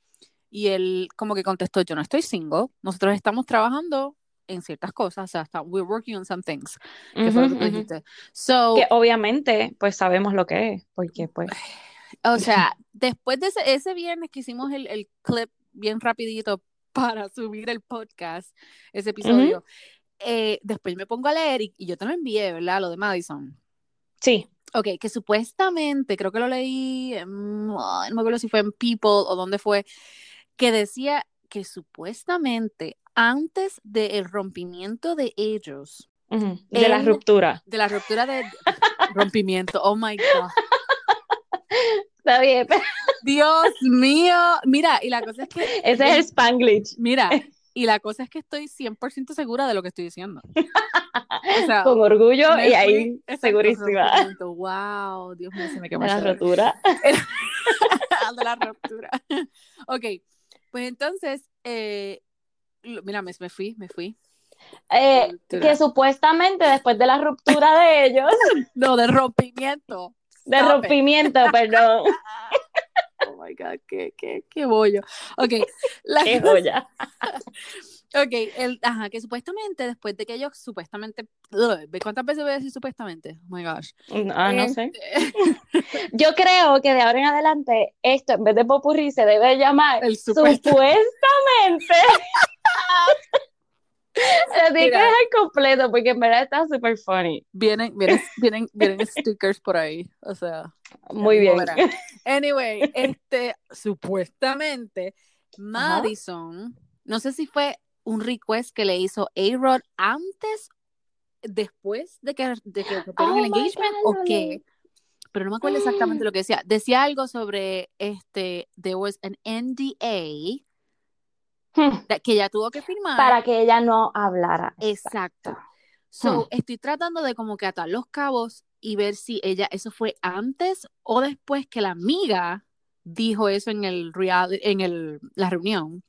Speaker 1: y él como que contestó, yo no estoy single, nosotros estamos trabajando en ciertas cosas, o sea, está- we're working on some things, que fue lo dijiste. So,
Speaker 2: Que obviamente, pues sabemos lo que es, porque pues, <sighs>
Speaker 1: o sea, <laughs> después de ese, ese viernes que hicimos el, el clip bien rapidito <laughs> para subir el podcast, ese episodio, eh, después me pongo a leer y, y yo te lo envié, ¿verdad? Lo de Madison.
Speaker 2: sí,
Speaker 1: Ok, que supuestamente, creo que lo leí, no me acuerdo si fue en People o dónde fue, que decía que supuestamente antes del rompimiento de ellos,
Speaker 2: de la ruptura.
Speaker 1: de la ruptura de rompimiento, oh my God. <laughs>
Speaker 2: Está bien,
Speaker 1: Dios mío, mira, y la cosa es que, <laughs>
Speaker 2: ese es el Spanglish.
Speaker 1: mira, <laughs> y la cosa es que estoy 100% segura de lo que estoy diciendo. O sea,
Speaker 2: Con orgullo y ahí segurísima
Speaker 1: rompimiento, wow, Dios mío, se me quemó
Speaker 2: de la rotura. <laughs>
Speaker 1: de la ruptura. Ok, pues entonces, eh, mira, me, me fui, me fui.
Speaker 2: Eh, que supuestamente después de la ruptura de ellos,
Speaker 1: No, de rompimiento.
Speaker 2: de rompimiento, perdón,
Speaker 1: my God, qué, qué, qué bollo. Ok, la
Speaker 2: qué joya. <laughs>
Speaker 1: ok, el, ajá, que supuestamente después de que ellos supuestamente, ugh, ¿ve cuántas veces voy a decir supuestamente? Oh my gosh.
Speaker 2: Ah, no sé.
Speaker 1: Este, <laughs>
Speaker 2: Yo creo que de ahora en adelante esto en vez de popurrí se debe llamar
Speaker 1: El
Speaker 2: supuestamente. <laughs> Lo tienes que dejar completo porque en verdad está súper funny.
Speaker 1: Vienen, vienen, vienen, vienen stickers por ahí, o sea.
Speaker 2: Muy bien.
Speaker 1: Anyway, este, supuestamente, Madison, no sé si fue un request que le hizo A-Rod antes, después de que, de que rompieron
Speaker 2: Oh
Speaker 1: el engagement
Speaker 2: God,
Speaker 1: o qué, pero no me acuerdo exactamente lo que decía. Decía algo sobre este, there was an NDA
Speaker 2: Hmm.
Speaker 1: que ella tuvo que firmar.
Speaker 2: Para que ella no hablara.
Speaker 1: Exacto.
Speaker 2: Hmm.
Speaker 1: So, estoy tratando de como que atar los cabos y ver si ella, eso fue antes o después que la amiga dijo eso en el real, en el, la reunión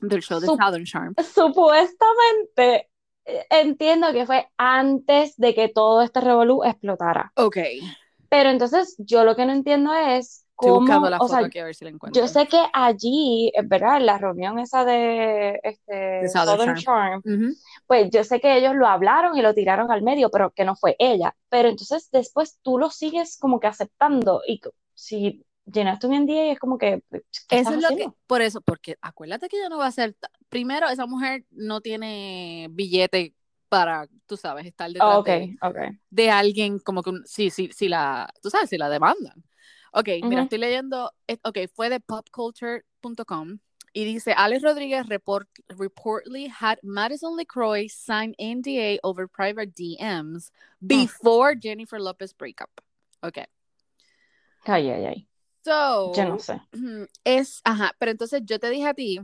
Speaker 1: del show de
Speaker 2: Sup-
Speaker 1: Southern Charm.
Speaker 2: Supuestamente, eh, entiendo que fue antes de que todo este revolú explotara.
Speaker 1: Ok.
Speaker 2: Pero entonces, yo lo que no entiendo es
Speaker 1: Estoy buscando la
Speaker 2: o
Speaker 1: foto
Speaker 2: sea,
Speaker 1: aquí a ver si la encuentro.
Speaker 2: yo sé que allí, es verdad, en la reunión esa de este,
Speaker 1: De Southern
Speaker 2: Charm,
Speaker 1: Ujú.
Speaker 2: pues yo sé que ellos lo hablaron y lo tiraron al medio, pero que no fue ella. Pero entonces después tú lo sigues como que aceptando y si llenaste un NDA es como que, ¿qué
Speaker 1: Eso es lo que,
Speaker 2: haciendo?
Speaker 1: por eso, porque acuérdate que ella no va a ser, primero, esa mujer no tiene billete para, tú sabes, estar detrás
Speaker 2: Ah, ok,
Speaker 1: de,
Speaker 2: ok.
Speaker 1: de alguien como que, un- sí, sí, sí la, tú sabes, si la demandan. Ok, mira,
Speaker 2: Ujú.
Speaker 1: estoy leyendo, ok, fue de popculture.com y dice, Alex Rodríguez report, reportedly had Madison LeCroy sign NDA over private DMs before Jennifer Lopez breakup. Ok,
Speaker 2: Ay, ay, ay.
Speaker 1: so,
Speaker 2: Yo no sé.
Speaker 1: es, ajá, pero entonces yo te dije a ti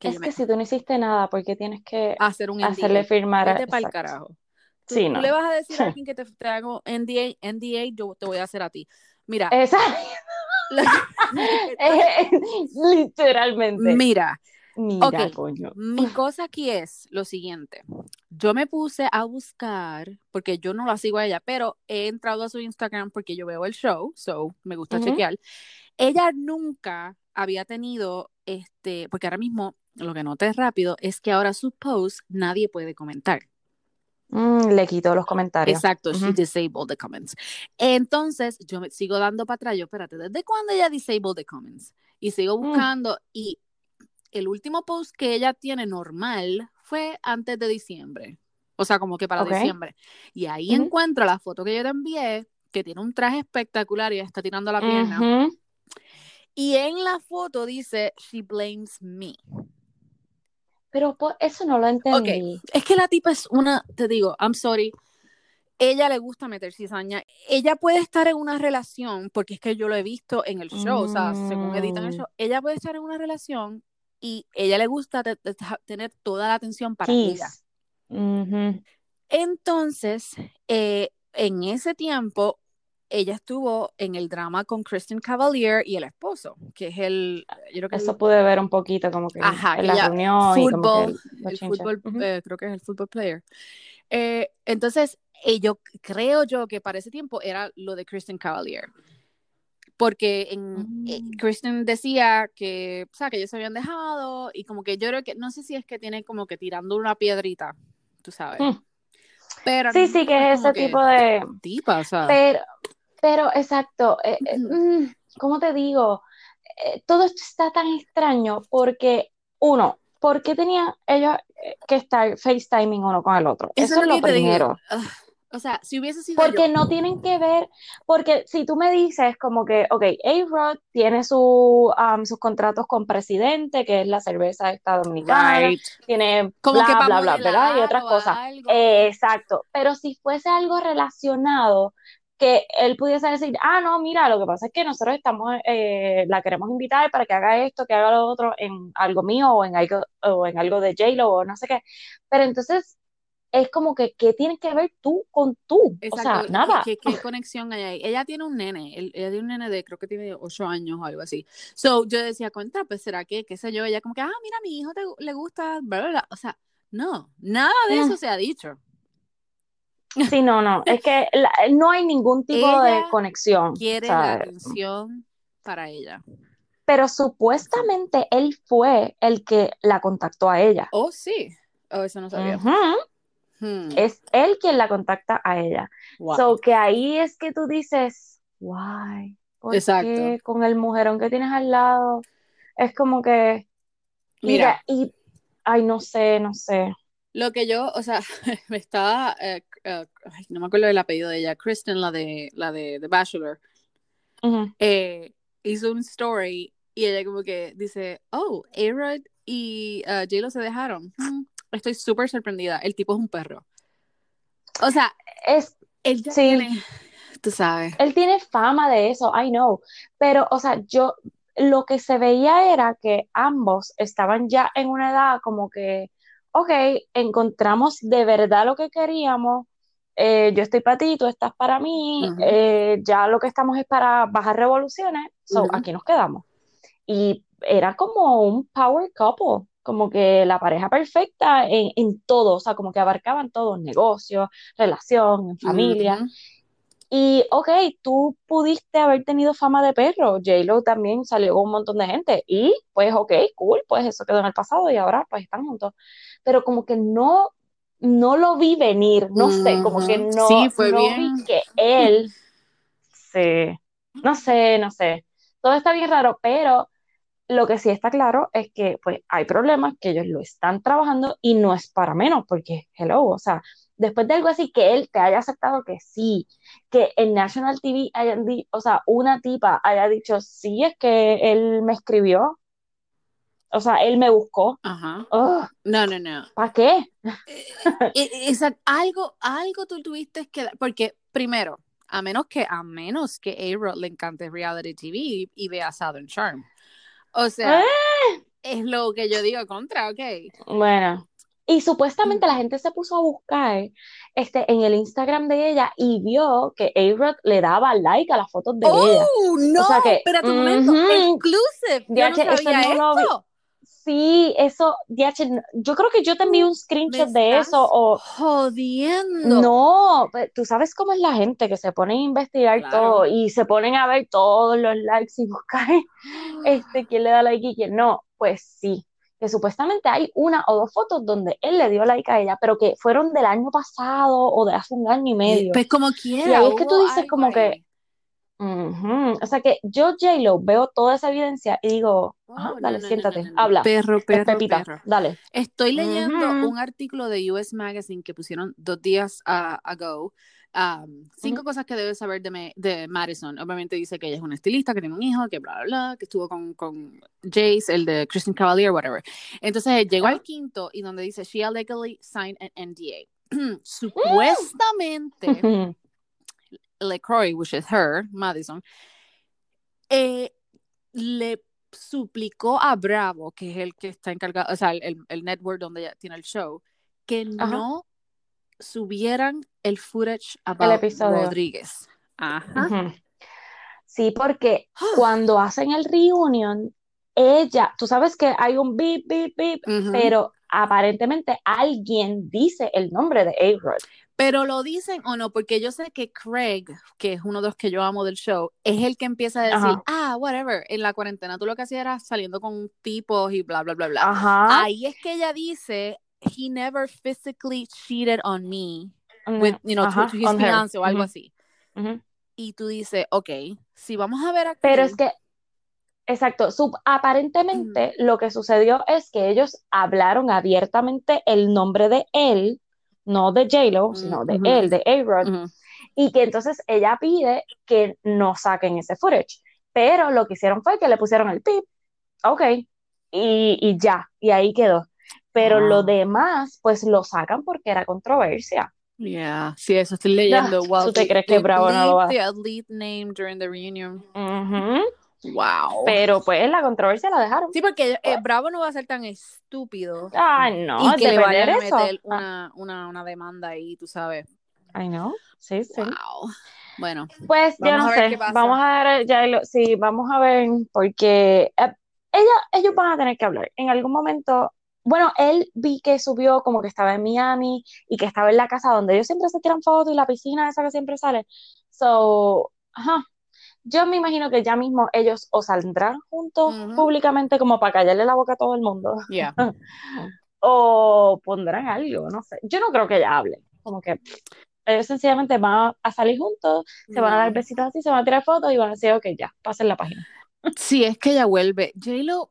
Speaker 1: que
Speaker 2: Es que
Speaker 1: me
Speaker 2: si tú no hiciste nada, ¿por qué tienes que
Speaker 1: hacer un
Speaker 2: hacerle
Speaker 1: NDA.
Speaker 2: firmar a...
Speaker 1: Vete para el carajo. Tú,
Speaker 2: Sí,
Speaker 1: tú
Speaker 2: no.
Speaker 1: le vas a decir a <laughs> alguien que te, te hago NDA, NDA, yo te voy a hacer a ti. Mira,
Speaker 2: Esa, <laughs> <laughs> literalmente.
Speaker 1: mira,
Speaker 2: Mira, coño.
Speaker 1: mi cosa aquí es lo siguiente. Yo me puse a buscar, porque yo no la sigo a ella, pero he entrado a su Instagram porque yo veo el show, so me gusta chequear. Ella nunca había tenido, este, porque ahora mismo lo que noté rápido es que ahora sus posts nadie puede comentar.
Speaker 2: Mm, le quito los comentarios.
Speaker 1: Exacto, she disabled the comments. Entonces, yo me sigo dando para atrás, yo, espérate, ¿desde cuándo ella disabled the comments? Y sigo
Speaker 2: Mm.
Speaker 1: buscando, y el último post que ella tiene normal fue antes de diciembre. O sea, como que para
Speaker 2: Ok.
Speaker 1: diciembre. Y ahí
Speaker 2: Ujú.
Speaker 1: encuentro la foto que yo te envié, que tiene un traje espectacular y está tirando la pierna. Y en la foto dice, she blames me.
Speaker 2: Pero por eso no lo entendí.
Speaker 1: Es que la tipa es una, te digo, I'm sorry. Ella le gusta meter cizaña. Ella puede estar en una relación, porque es que yo lo he visto en el show, o sea, según editan el
Speaker 2: Mm.
Speaker 1: show, ella puede estar en una relación y ella le gusta te- te- tener toda la atención para ella. Entonces, eh, en ese tiempo, ella estuvo en el drama con Kristen Cavalier y el esposo, que es el, yo creo que
Speaker 2: Eso
Speaker 1: el,
Speaker 2: pude ver un poquito como que
Speaker 1: Ajá,
Speaker 2: en
Speaker 1: que
Speaker 2: la
Speaker 1: ella-
Speaker 2: reunión y como que
Speaker 1: fútbol,
Speaker 2: el
Speaker 1: el
Speaker 2: bochinche.
Speaker 1: fútbol,
Speaker 2: Ujú.
Speaker 1: eh, creo que es el fútbol player. Eh, entonces, eh, yo creo yo que para ese tiempo era lo de Kristen Cavalier. Porque en, eh,
Speaker 2: Mm.
Speaker 1: Kristen decía que, o sea, que ellos se habían dejado y como que yo creo que, no sé si es que tiene como que tirando una piedrita, tú sabes.
Speaker 2: Mm.
Speaker 1: Pero
Speaker 2: Sí, sí, que es ese tipo de...
Speaker 1: tipa, o sea.
Speaker 2: Pero, pero exacto, eh, eh, mm, ¿cómo te digo? Eh, todo esto está tan extraño porque, uno, ¿por qué tenían ellos que estar FaceTiming uno con el otro?
Speaker 1: Eso
Speaker 2: Eso
Speaker 1: es lo digo.
Speaker 2: primero.
Speaker 1: Ugh, o sea, si hubiese sido
Speaker 2: Porque
Speaker 1: yo,
Speaker 2: no tienen que ver, porque si tú me dices como que, ok, A-Rod tiene su, um, sus contratos con Presidente, que es la cerveza esta dominicana,
Speaker 1: right,
Speaker 2: tiene
Speaker 1: como
Speaker 2: bla,
Speaker 1: que para
Speaker 2: bla, bla, ¿verdad? Y otras cosas. Eh, exacto, pero si fuese algo relacionado, que él pudiese decir, ah, no, mira, lo que pasa es que nosotros estamos, eh, la queremos invitar para que haga esto, que haga lo otro en algo mío o en algo, o en algo de J-Lo o no sé qué. Pero entonces es como que, ¿qué tienes que ver tú con tú? O sea,
Speaker 1: Exacto,
Speaker 2: nada.
Speaker 1: ¿qué, qué, qué conexión hay ahí? Ella tiene un nene, ella tiene un nene de creo que tiene ocho años o algo así. So, yo decía, contra, pues será que, qué sé yo, ella como que, ah, mira, a mi hijo te, le gusta, bla, bla, bla. O sea, no, nada de eso se ha dicho.
Speaker 2: Sí, no, no, es que la- no hay ningún <laughs> tipo de
Speaker 1: Ella
Speaker 2: conexión,
Speaker 1: Quiere
Speaker 2: o
Speaker 1: la atención para ella.
Speaker 2: pero supuestamente él fue el que la contactó a ella.
Speaker 1: Oh, sí. Oh, eso no sabía.
Speaker 2: Ujú.
Speaker 1: Hmm,
Speaker 2: Es él quien la contacta a ella.
Speaker 1: wow.
Speaker 2: So que ahí es que tú dices, why? ¿Por
Speaker 1: Exacto.
Speaker 2: qué con el mujerón que tienes al lado? Es como que,
Speaker 1: Mira,
Speaker 2: mira, y, ay, no sé, no sé.
Speaker 1: lo que yo, o sea, <laughs> me estaba, eh, ay, no me acuerdo del apellido de ella, Kristen, la de, la de The Bachelor. Eh, hizo un story y ella como que dice, oh, A-Rod y uh, J-Lo se dejaron. Mm, estoy súper sorprendida. El tipo es un perro. O sea,
Speaker 2: Es,
Speaker 1: él ya
Speaker 2: Sí.
Speaker 1: tiene tú sabes.
Speaker 2: Él tiene fama de eso, I know, pero, o sea, yo, lo que se veía era que ambos estaban ya en una edad como que, ok, encontramos de verdad lo que queríamos, eh, yo estoy para ti, tú estás para mí,
Speaker 1: Ujú.
Speaker 2: eh, ya lo que estamos es para bajar revoluciones, so
Speaker 1: Ujú.
Speaker 2: aquí nos quedamos. Y era como un power couple, como que la pareja perfecta en, en todo, o sea, como que abarcaban todo, negocio, relación, familia.
Speaker 1: Ujú.
Speaker 2: Y, ok, tú pudiste haber tenido fama de perro, J-Lo también salió con un montón de gente, y pues, ok, cool, pues eso quedó en el pasado y ahora pues están juntos. Pero como que no, no lo vi venir, no sé, como que no,
Speaker 1: Sí, fue
Speaker 2: no
Speaker 1: bien.
Speaker 2: vi que él se, no sé, no sé, todo está bien raro, pero lo que sí está claro es que pues hay problemas que ellos lo están trabajando y no es para menos, porque hello, o sea, después de algo así que él te haya aceptado que sí, que en National TV hayan di- o sea, una tipa haya dicho, sí, es que él me escribió, o sea, él me buscó,
Speaker 1: Ajá.
Speaker 2: Ugh,
Speaker 1: No, no, no.
Speaker 2: ¿para qué?
Speaker 1: E- esa- algo, algo tú tuviste que dar, porque primero, a menos que, a menos que A-Rod le encante reality TV y, y vea Southern Charm. O sea,
Speaker 2: Eh,
Speaker 1: es lo que yo digo contra, ok.
Speaker 2: Bueno, y supuestamente
Speaker 1: Mm.
Speaker 2: la gente se puso a buscar este, en el Instagram de ella y vio que A-Rod le daba like a las fotos de ella.
Speaker 1: ¡Oh, no!
Speaker 2: O sea que,
Speaker 1: Espérate un momento,
Speaker 2: ujú.
Speaker 1: exclusive. Yo no sabía
Speaker 2: no lo vi. Sí, eso, yo creo que yo te envié un screenshot de eso o
Speaker 1: Jodiendo.
Speaker 2: no, tú sabes cómo es la gente que se pone a investigar
Speaker 1: Claro.
Speaker 2: todo y se ponen a ver todos los likes y <laughs> buscar este, quién le da like y quién no. Pues sí, que supuestamente hay una o dos fotos donde él le dio like a ella, pero que fueron del año pasado o de hace un año y medio.
Speaker 1: Pues como
Speaker 2: Y
Speaker 1: quiera.
Speaker 2: ahí es que tú dices como que, O sea que yo, J-Lo, veo toda esa evidencia y digo,
Speaker 1: Oh, no,
Speaker 2: dale,
Speaker 1: no, no,
Speaker 2: siéntate,
Speaker 1: no, no, no.
Speaker 2: habla,
Speaker 1: Perro, perro,
Speaker 2: Pepita,
Speaker 1: perro.
Speaker 2: dale.
Speaker 1: Estoy leyendo un artículo de US Magazine que pusieron dos días ah, ago. um, cinco cosas que debes saber de, de Madison. Obviamente dice que ella es una estilista, que tiene un hijo, que bla, bla, bla, que estuvo con, con Jace, el de Christian Cavalier, whatever. Entonces llegó
Speaker 2: Ajá.
Speaker 1: al quinto y donde dice, she legally signed an NDA. <clears throat> Supuestamente, <laughs> LeCroy, which is her, Madison, eh, le suplicó a Bravo, que es el que está encargado, o sea, el, el network donde ella tiene el show, que
Speaker 2: Ajá.
Speaker 1: no subieran el footage about
Speaker 2: episodio.
Speaker 1: Rodríguez. Ajá.
Speaker 2: Sí, porque <gasps> cuando hacen el reunion, ella, tú sabes que hay un beep, beep, beep, pero aparentemente alguien dice el nombre de A-Rod.
Speaker 1: Pero lo dicen o no, porque yo sé que Craig, que es uno de los que yo amo del show, es el que empieza a decir,
Speaker 2: Ajá.
Speaker 1: ah, whatever, en la cuarentena tú lo que hacías era saliendo con tipos y bla, bla, bla, bla.
Speaker 2: Ajá.
Speaker 1: Ahí es que ella dice, he never physically cheated on me
Speaker 2: Mm,
Speaker 1: with, you know, to-
Speaker 2: ajá,
Speaker 1: to, his fiance o algo así. Y tú dices, ok, si vamos a ver aquí.
Speaker 2: Pero es que, exacto, sub- aparentemente lo que sucedió es que ellos hablaron abiertamente el nombre de él, no de J-Lo,
Speaker 1: Mm,
Speaker 2: sino de
Speaker 1: ujú.
Speaker 2: él, de A-Rod,
Speaker 1: Ujú.
Speaker 2: y que entonces ella pide que no saquen ese footage. Pero lo que hicieron fue que le pusieron el pip, ok, y, y ya, y ahí quedó. Pero
Speaker 1: Ah.
Speaker 2: lo demás, pues lo sacan porque era controversia.
Speaker 1: Yeah, sí, eso estoy leyendo. <laughs>
Speaker 2: ¿tú te crees que Bravo no lo va a-
Speaker 1: elite name during the reunion.
Speaker 2: Ujú.
Speaker 1: Wow.
Speaker 2: Pero pues la controversia la dejaron.
Speaker 1: Sí, porque eh, Bravo no va a ser tan estúpido
Speaker 2: Ay, no,
Speaker 1: y que le vayan a
Speaker 2: eso.
Speaker 1: meter
Speaker 2: Ah,
Speaker 1: una, una, una demanda ahí, tú sabes.
Speaker 2: I know, sí, sí.
Speaker 1: Wow. Bueno,
Speaker 2: Pues yo no
Speaker 1: a ver
Speaker 2: sé,
Speaker 1: qué pasa.
Speaker 2: vamos a ver, ya lo, sí, vamos a ver, porque eh, ella, ellos van a tener que hablar. En algún momento, bueno, él vi que subió como que estaba en Miami y que estaba en la casa donde ellos siempre se tiran fotos y la piscina esa que siempre sale. So, ajá. Yo me imagino que ya mismo ellos o saldrán juntos públicamente como para callarle la boca a todo el mundo,
Speaker 1: yeah. <laughs>
Speaker 2: o pondrán algo, no sé. Yo no creo que ella hable, como que ellos sencillamente van a salir juntos, se van a dar besitos así, se van a tirar fotos y van a decir, ok, ya, pasen la página.
Speaker 1: Sí, es que ella vuelve. J-Lo,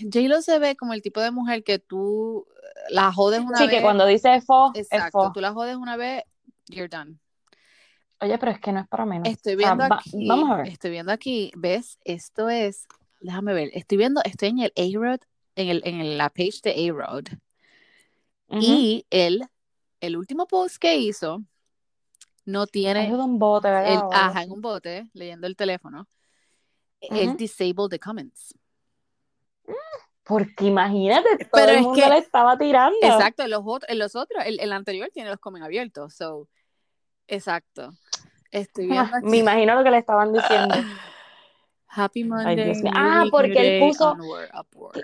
Speaker 1: J-Lo se ve como el tipo de mujer que tú la jodes una
Speaker 2: Sí,
Speaker 1: vez.
Speaker 2: que cuando dice fo, es
Speaker 1: Exacto,
Speaker 2: fo.
Speaker 1: tú la jodes una vez, you're done.
Speaker 2: Oye, pero es que no es para menos.
Speaker 1: Estoy viendo
Speaker 2: va-
Speaker 1: aquí,
Speaker 2: vamos a ver.
Speaker 1: estoy viendo aquí, ¿ves? Esto es, déjame ver, estoy viendo, estoy en el A-Rod, en, el, en la page de
Speaker 2: Ujú.
Speaker 1: y el, el último post que hizo no tiene
Speaker 2: Ayuda un bote, ¿verdad?
Speaker 1: el, ajá, en un bote, leyendo el teléfono, él
Speaker 2: Ujú.
Speaker 1: disabled the comments.
Speaker 2: Porque imagínate, todo
Speaker 1: Pero
Speaker 2: el
Speaker 1: es
Speaker 2: mundo
Speaker 1: que-
Speaker 2: le estaba tirando.
Speaker 1: Exacto, en los, otros, en los otros, el, el anterior tiene los comen abiertos, so, exacto. Estoy viendo
Speaker 2: Ah. <laughs> Me imagino lo que le estaban diciendo. <laughs>
Speaker 1: Happy Monday.
Speaker 2: Dios mío.
Speaker 1: new
Speaker 2: Ah, porque él puso-
Speaker 1: onward, upward.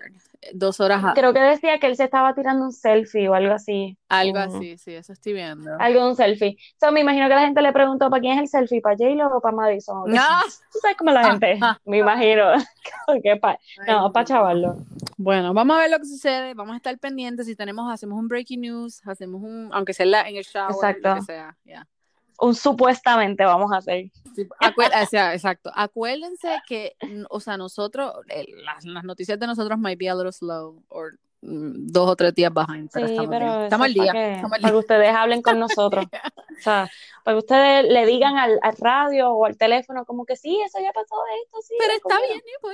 Speaker 1: Dos horas, a-
Speaker 2: Creo que decía que él se estaba tirando un selfie o algo así.
Speaker 1: algo así, sí, eso estoy viendo.
Speaker 2: Algo de un selfie. So, me imagino que la gente le preguntó para quién es el selfie, para J-Lo o para Madison.
Speaker 1: No. <laughs>
Speaker 2: Tú sabes cómo la gente, me imagino. que pa- no, para chavarlo.
Speaker 1: Bueno, vamos a ver lo que sucede, vamos a estar pendientes, si tenemos, hacemos un breaking news, hacemos un, aunque sea en, el shower,
Speaker 2: Exacto.
Speaker 1: lo que sea, ya.
Speaker 2: Un supuestamente vamos a hacer.
Speaker 1: Sí, o sea, exacto. Acuérdense que, o sea, nosotros, eh, las, las noticias de nosotros might be a little slow, or mm, dos o tres días behind, pero
Speaker 2: Sí,
Speaker 1: estamos
Speaker 2: pero
Speaker 1: bien. Estamos al día.
Speaker 2: que,
Speaker 1: estamos al
Speaker 2: para que ustedes hablen con nosotros. <laughs> O sea, para que ustedes le digan al, al radio o al teléfono como que sí, eso ya pasó esto, sí.
Speaker 1: Pero está
Speaker 2: comieron".
Speaker 1: bien, no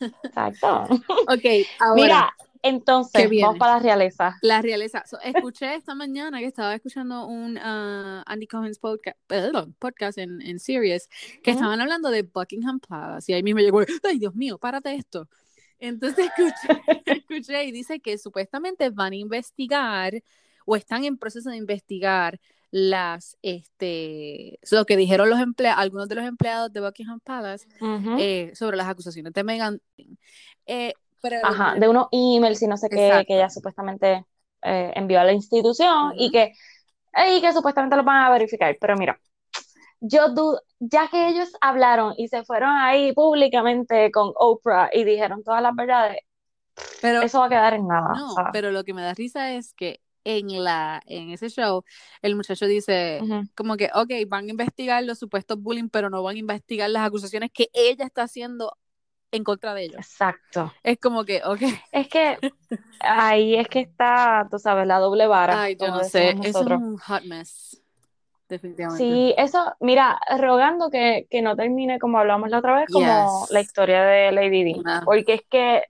Speaker 1: importa.
Speaker 2: Exacto. <laughs>
Speaker 1: Ok, ahora.
Speaker 2: Mira,
Speaker 1: ¿qué
Speaker 2: entonces, vamos para la realeza.
Speaker 1: La realeza. So, escuché esta mañana que estaba escuchando un ah, Andy Cohen's podcast, perdón, podcast en, en Sirius que estaban hablando de Buckingham Palace y ahí mismo llegó, ay Dios mío, párate esto. Entonces <laughs> escuché, escuché y dice que supuestamente van a investigar o están en proceso de investigar las, este, lo que dijeron los empleados, algunos de los empleados de Buckingham Palace eh, sobre las acusaciones de Meghan. Eh,
Speaker 2: Ajá, de unos emails y no sé qué que ella supuestamente eh, envió a la institución y que, y que supuestamente lo van a verificar. Pero mira, yo dudo, ya que ellos hablaron y se fueron ahí públicamente con Oprah y dijeron todas las verdades,
Speaker 1: pero
Speaker 2: eso va a quedar en nada.
Speaker 1: No, pero lo que me da risa es que en la en ese show el muchacho dice como que, ok, van a investigar los supuestos bullying, pero no van a investigar las acusaciones que ella está haciendo en contra de ellos.
Speaker 2: Exacto.
Speaker 1: Es como que, ok,
Speaker 2: Es que ahí es que está, tú sabes, la doble vara,
Speaker 1: ay, yo no sé, eso es
Speaker 2: nosotros.
Speaker 1: un hot mess, definitivamente.
Speaker 2: Sí, eso, mira, rogando que, que no termine como hablamos la otra vez, como
Speaker 1: Yes.
Speaker 2: la historia de Lady Di, porque es que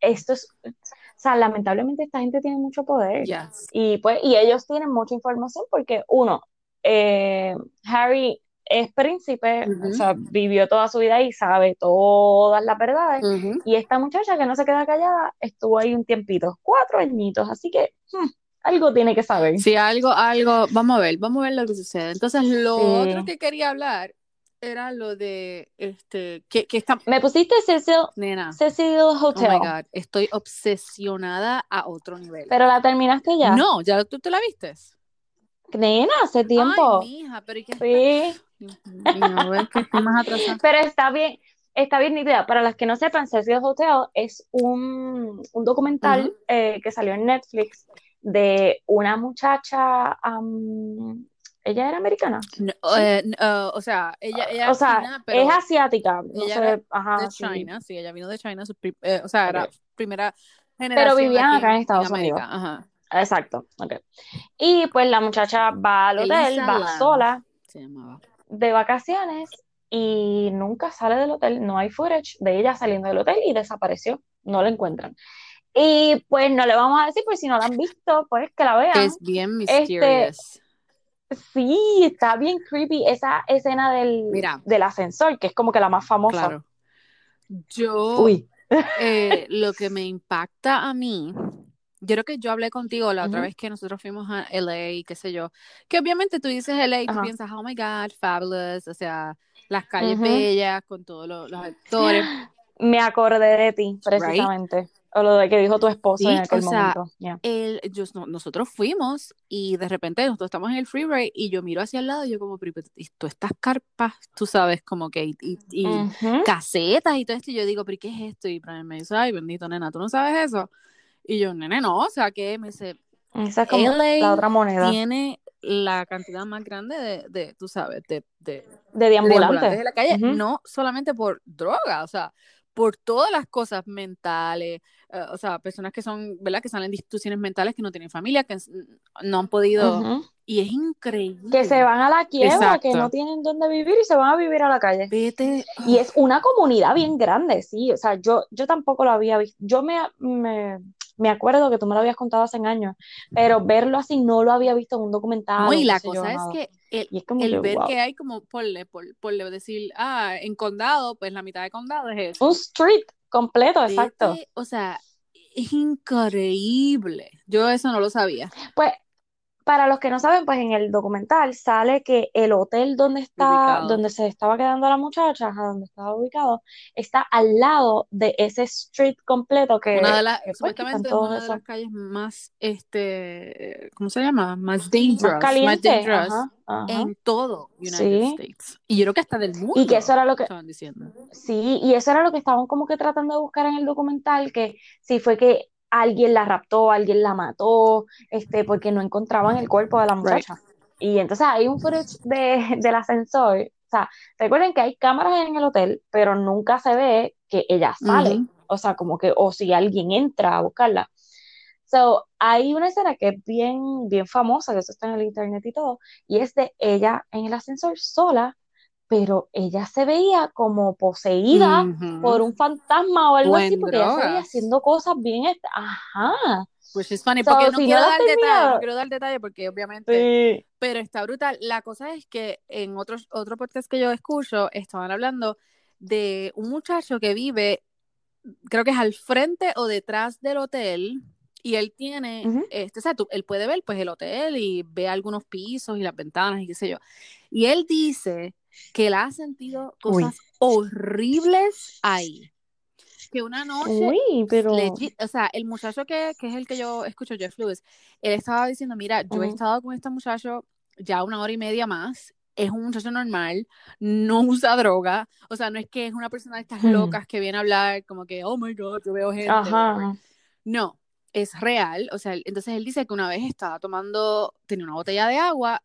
Speaker 2: esto es, o sea, lamentablemente esta gente tiene mucho poder
Speaker 1: Yes.
Speaker 2: y pues, y ellos tienen mucha información porque uno, eh, Harry es príncipe,
Speaker 1: Ujú.
Speaker 2: o sea, vivió toda su vida y sabe todas las verdades,
Speaker 1: Ujú.
Speaker 2: y esta muchacha que no se queda callada estuvo ahí un tiempito, cuatro añitos, así que hmm, algo tiene que saber.
Speaker 1: Sí, algo, algo, vamos a ver, vamos a ver lo que sucede. Entonces, lo
Speaker 2: Sí.
Speaker 1: otro que quería hablar era lo de, este, que, que está,
Speaker 2: Me pusiste Cecil,
Speaker 1: nena,
Speaker 2: Cecil
Speaker 1: oh
Speaker 2: Hotel.
Speaker 1: my God, estoy obsesionada a otro nivel.
Speaker 2: Pero la terminaste ya.
Speaker 1: No, ya tú te la vistes.
Speaker 2: Nena, hace tiempo.
Speaker 1: Ay, mija, pero ¿y qué
Speaker 2: Sí.
Speaker 1: Dios mío, ves que estoy más atrasada.
Speaker 2: Pero está bien, está bien nítida. Para las que no sepan, Cecil Hotel es un, un documental eh, que salió en Netflix de una muchacha, ella era americana.
Speaker 1: No,
Speaker 2: Sí.
Speaker 1: eh, eh, o sea, ella, ella
Speaker 2: O
Speaker 1: es
Speaker 2: sea,
Speaker 1: china, pero
Speaker 2: es asiática, no
Speaker 1: ella
Speaker 2: sé,
Speaker 1: era
Speaker 2: ajá,
Speaker 1: de
Speaker 2: sí.
Speaker 1: China, sí, ella vino de China, su eh, o sea, era primera generación
Speaker 2: Pero vivían acá en Estados. Unidos.
Speaker 1: Ajá,
Speaker 2: Exacto, ok. Y pues la muchacha va al hotel,
Speaker 1: Elisa
Speaker 2: va
Speaker 1: Lam.
Speaker 2: sola
Speaker 1: se llamaba.
Speaker 2: De vacaciones y nunca sale del hotel, no hay footage de ella saliendo del hotel y desapareció, no la encuentran. Y pues no le vamos a decir, pues si no la han visto, pues que la vean.
Speaker 1: Es bien
Speaker 2: Este,
Speaker 1: mysterious.
Speaker 2: Sí, está bien creepy esa escena del,
Speaker 1: Mira.
Speaker 2: del ascensor, que es como que la más famosa.
Speaker 1: Claro. Yo,
Speaker 2: Uy,
Speaker 1: eh, <laughs> lo que me impacta a mí, yo creo que yo hablé contigo la otra
Speaker 2: Ujú.
Speaker 1: vez que nosotros fuimos a LA qué sé yo, que obviamente tú dices LA y tú piensas, oh my God, fabulous, o sea, las calles
Speaker 2: Ujú.
Speaker 1: bellas con todos los, los actores. <gasps>
Speaker 2: me acordé de ti, precisamente. O lo de que dijo tu esposo
Speaker 1: Sí,
Speaker 2: en aquel
Speaker 1: o sea,
Speaker 2: momento. Yeah.
Speaker 1: El, yo- no- nosotros fuimos y de repente nosotros estamos en el freeway y yo miro hacia el lado y yo como, pero y todas estas carpas, tú sabes, como que, y, y- y
Speaker 2: Ujú.
Speaker 1: casetas y todo esto, y yo digo, pero ¿y qué es esto? Y Brian me dice, ay, bendito, nena, ¿tú no sabes eso? Y yo, nene, no, o sea, que me dice,
Speaker 2: Esa es como
Speaker 1: LA
Speaker 2: la otra moneda
Speaker 1: tiene la cantidad más grande de, de tú sabes, de, de,
Speaker 2: de deambulantes.
Speaker 1: la calle, no solamente por droga, o sea, por todas las cosas mentales, eh, o sea, personas que son, ¿verdad? Que salen de instituciones mentales que no tienen familia, que no han podido, y es increíble.
Speaker 2: Que se van a la quiebra, que no tienen dónde vivir y se van a vivir a la calle.
Speaker 1: Vete,
Speaker 2: Y es una comunidad bien grande, sí. O sea, yo, yo tampoco lo había visto. Yo me, me, me acuerdo que tú me lo habías contado hace años, pero verlo así no lo había visto en un documental.
Speaker 1: No, y la
Speaker 2: yo,
Speaker 1: cosa es que el,
Speaker 2: Y es como
Speaker 1: el
Speaker 2: que,
Speaker 1: ver
Speaker 2: wow.
Speaker 1: que hay como, ponle, por, ponle decir, ah, en condado, pues la mitad de condado es eso.
Speaker 2: Un street completo, exacto.
Speaker 1: O sea, es increíble. Yo eso no lo sabía.
Speaker 2: Pues, para los que no saben, pues en el documental sale que el hotel donde está,
Speaker 1: Ubicado.
Speaker 2: donde se estaba quedando la muchacha, donde estaba ubicado, está al lado de ese street completo que,
Speaker 1: Una de las,
Speaker 2: que, pues,
Speaker 1: supuestamente una de las calles más, este, ¿cómo se llama? Más dangerous,
Speaker 2: más
Speaker 1: dangerous
Speaker 2: ajá, ajá.
Speaker 1: en todo United
Speaker 2: Sí.
Speaker 1: States. Y yo creo que hasta del mundo.
Speaker 2: Y que eso era lo que,
Speaker 1: estaban diciendo.
Speaker 2: Sí, y eso era lo que estaban como que tratando de buscar en el documental, que si fue que alguien la raptó, alguien la mató, este, porque no encontraban el cuerpo de la muchacha. Y entonces hay un footage de, <laughs> del ascensor. O sea, recuerden que hay cámaras en el hotel, pero nunca se ve que ella sale. O sea, como que, o si alguien entra a buscarla. So, hay una escena que es bien, bien famosa, que eso está en el internet y todo, y es de ella en el ascensor sola, pero ella se veía como poseída por un fantasma o algo así, porque ella se veía
Speaker 1: drogas.
Speaker 2: haciendo cosas bien, ajá,
Speaker 1: Which is funny,
Speaker 2: So,
Speaker 1: porque no
Speaker 2: si
Speaker 1: quiero dar detalle, no quiero dar detalle porque obviamente,
Speaker 2: sí,
Speaker 1: pero está brutal. La cosa es que en otros otro podcast que yo escucho estaban hablando de un muchacho que vive, creo que es al frente o detrás del hotel y él tiene, este, o sea, tú- él puede ver pues el hotel y ve algunos pisos y las ventanas y qué sé yo. Y él dice que él ha sentido
Speaker 2: Uy.
Speaker 1: cosas horribles ahí. Que una noche
Speaker 2: uy, pero,
Speaker 1: legit, o sea, el muchacho que, que es el que yo escucho, Jeff Lewis, él estaba diciendo, mira, yo he
Speaker 2: Ujú.
Speaker 1: estado con este muchacho ya una hora y media más, es un muchacho normal, no usa droga, o sea, no es que es una persona de estas locas que viene a hablar como que, oh my God, yo veo gente. whatever".
Speaker 2: ajá,
Speaker 1: No, es real, o sea, entonces él dice que una vez estaba tomando, tenía una botella de agua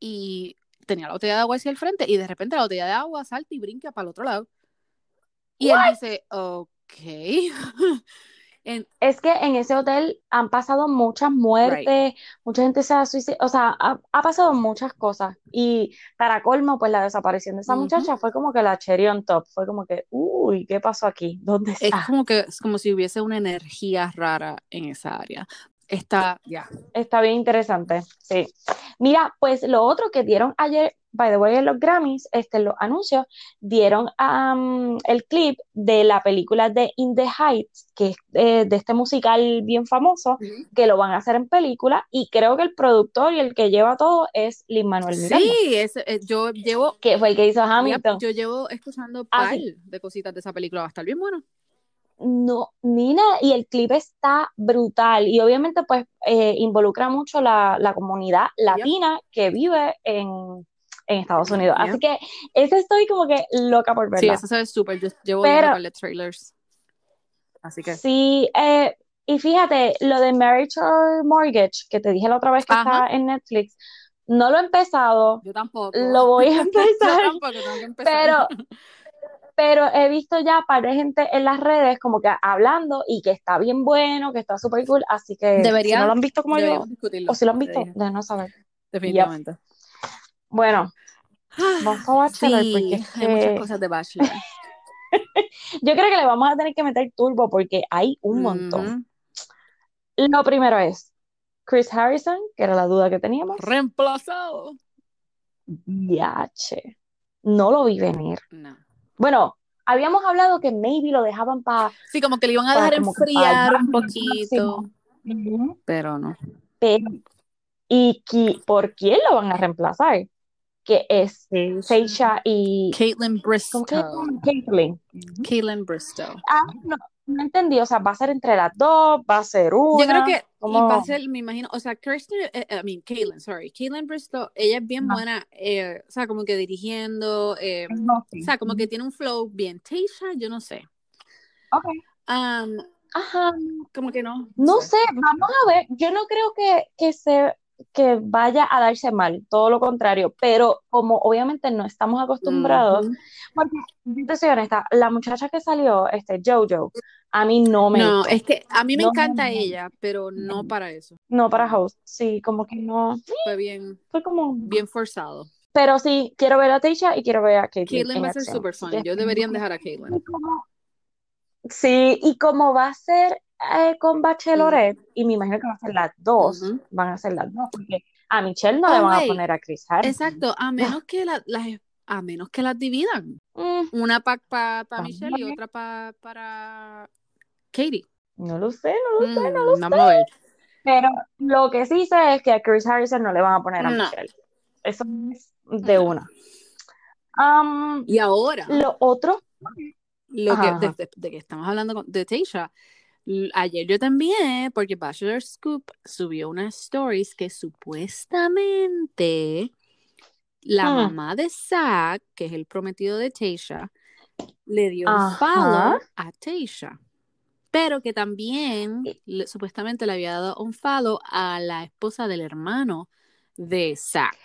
Speaker 1: y tenía la botella de agua hacia el frente y de repente la botella de agua salta y brinca para el otro lado. Y él dice, ok. <laughs> En-
Speaker 2: Es que en ese hotel han pasado muchas muertes, mucha gente se ha suicidado, o sea, ha, ha pasado muchas cosas. Y para colmo, pues la desaparición de esa muchacha fue como que la cherry on top, fue como que, uy, ¿qué pasó aquí? ¿Dónde
Speaker 1: Es
Speaker 2: está?
Speaker 1: como que es como si hubiese una energía rara en esa área. Está, ya.
Speaker 2: Está bien interesante, sí. Mira, pues lo otro que dieron ayer, by the way, en los Grammys, este, en los anuncios, dieron am, el clip de la película de In the Heights, que es eh, de este musical bien famoso, que lo van a hacer en película, y creo que el productor y el que lleva todo es Lin-Manuel Miranda,
Speaker 1: Sí, es, eh, yo llevo,
Speaker 2: que fue el que hizo Hamilton.
Speaker 1: yo llevo escuchando
Speaker 2: Ah,
Speaker 1: par
Speaker 2: sí.
Speaker 1: de cositas de esa película, va a estar bien bueno.
Speaker 2: No, Nina, y el clip está brutal y obviamente pues eh, involucra mucho la, la comunidad latina que vive en, en Estados Unidos. Así que ese estoy como que loca por
Speaker 1: Sí,
Speaker 2: verla.
Speaker 1: eso se ve súper. Yo llevo
Speaker 2: Pero-
Speaker 1: viendo trailers. Así que.
Speaker 2: Sí, eh, y fíjate, lo de Marriage or Mortgage, que te dije la otra vez que
Speaker 1: Ajá.
Speaker 2: está en Netflix, no lo he empezado,
Speaker 1: Yo tampoco.
Speaker 2: lo voy a <laughs>
Speaker 1: Yo
Speaker 2: empezar,
Speaker 1: tampoco tengo que empezar.
Speaker 2: pero, <laughs> pero he visto ya par de gente en las redes como que hablando y que está bien bueno, que está súper cool, así que
Speaker 1: Debería-
Speaker 2: si no lo han visto como yo,
Speaker 1: discutirlo.
Speaker 2: o si lo han visto, déjenos saber.
Speaker 1: Definitivamente.
Speaker 2: Bueno, vamos a Bachelor
Speaker 1: Sí,
Speaker 2: porque es
Speaker 1: hay muchas cosas de Bachelor. <laughs>
Speaker 2: yo creo que le vamos a tener que meter turbo porque hay un montón. Lo primero es Chris Harrison, que era la duda que teníamos.
Speaker 1: Reemplazado.
Speaker 2: Yache. No lo vi venir.
Speaker 1: No.
Speaker 2: Bueno, habíamos hablado que maybe lo dejaban para.
Speaker 1: Sí, como que le iban a dejar enfriar un poquito. Pero no.
Speaker 2: Pero, ¿y qui- por quién lo van a reemplazar? Que es Seisha y.
Speaker 1: Caitlin
Speaker 2: ¿Cómo que se
Speaker 1: Bristow.
Speaker 2: llama? Caitlyn.
Speaker 1: Caitlin Bristow.
Speaker 2: Ah, no, no entendí. O sea, va a ser entre las dos, va a ser una.
Speaker 1: Yo creo que, y
Speaker 2: ¿Cómo?
Speaker 1: va a ser, me imagino, o sea, Kirsten, eh, eh, I mean, Caitlin, sorry, Caitlin Bristow, ella es bien buena, eh, o sea, como que dirigiendo, eh, o sea, como que tiene un flow bien. Tasha, yo no sé.
Speaker 2: Ok.
Speaker 1: Um,
Speaker 2: Ajá.
Speaker 1: como que no.
Speaker 2: No sé, vamos a ver. Yo no creo que, que se que vaya a darse mal, todo lo contrario, pero como obviamente no estamos acostumbrados,
Speaker 1: Ujú.
Speaker 2: porque yo te soy honesta, la muchacha que salió, este Jojo, a mí no me
Speaker 1: No, es que a mí me
Speaker 2: No,
Speaker 1: encanta ella, pero no para eso.
Speaker 2: No para host, sí, como que no,
Speaker 1: Fue bien,
Speaker 2: fue como,
Speaker 1: bien forzado.
Speaker 2: pero sí, quiero ver a Tasha y quiero ver a Caitlyn
Speaker 1: Caitlin
Speaker 2: en
Speaker 1: va a ser super fun. Yo deberían dejar a
Speaker 2: como- Sí, y como va a ser eh, con Bachelorette, y me imagino que van a ser las dos, van a ser las dos, porque a Michelle no
Speaker 1: Oh,
Speaker 2: le van a poner a Chris Harrison.
Speaker 1: Exacto, a menos que la- las a menos que las dividan.
Speaker 2: Mm,
Speaker 1: Una para pa, pa
Speaker 2: Vamos
Speaker 1: Michelle y otra pa- para Katie.
Speaker 2: no lo sé, no lo sé, no
Speaker 1: Mm,
Speaker 2: lo
Speaker 1: vamos a ver.
Speaker 2: Pero lo que sí sé es que a Chris Harrison no le van a poner a
Speaker 1: No.
Speaker 2: Michelle. Eso es de
Speaker 1: No.
Speaker 2: una. Um,
Speaker 1: Y ahora,
Speaker 2: lo otro,
Speaker 1: lo
Speaker 2: Ajá,
Speaker 1: que, de, de- de que estamos hablando con- de Tasha, ayer yo también, porque Bachelor Scoop subió unas stories que supuestamente la
Speaker 2: Hmm.
Speaker 1: mamá de Zach, que es el prometido de Tasha, le dio un follow a Tasha. Pero que también le- supuestamente le había dado un follow a la esposa del hermano de Zach.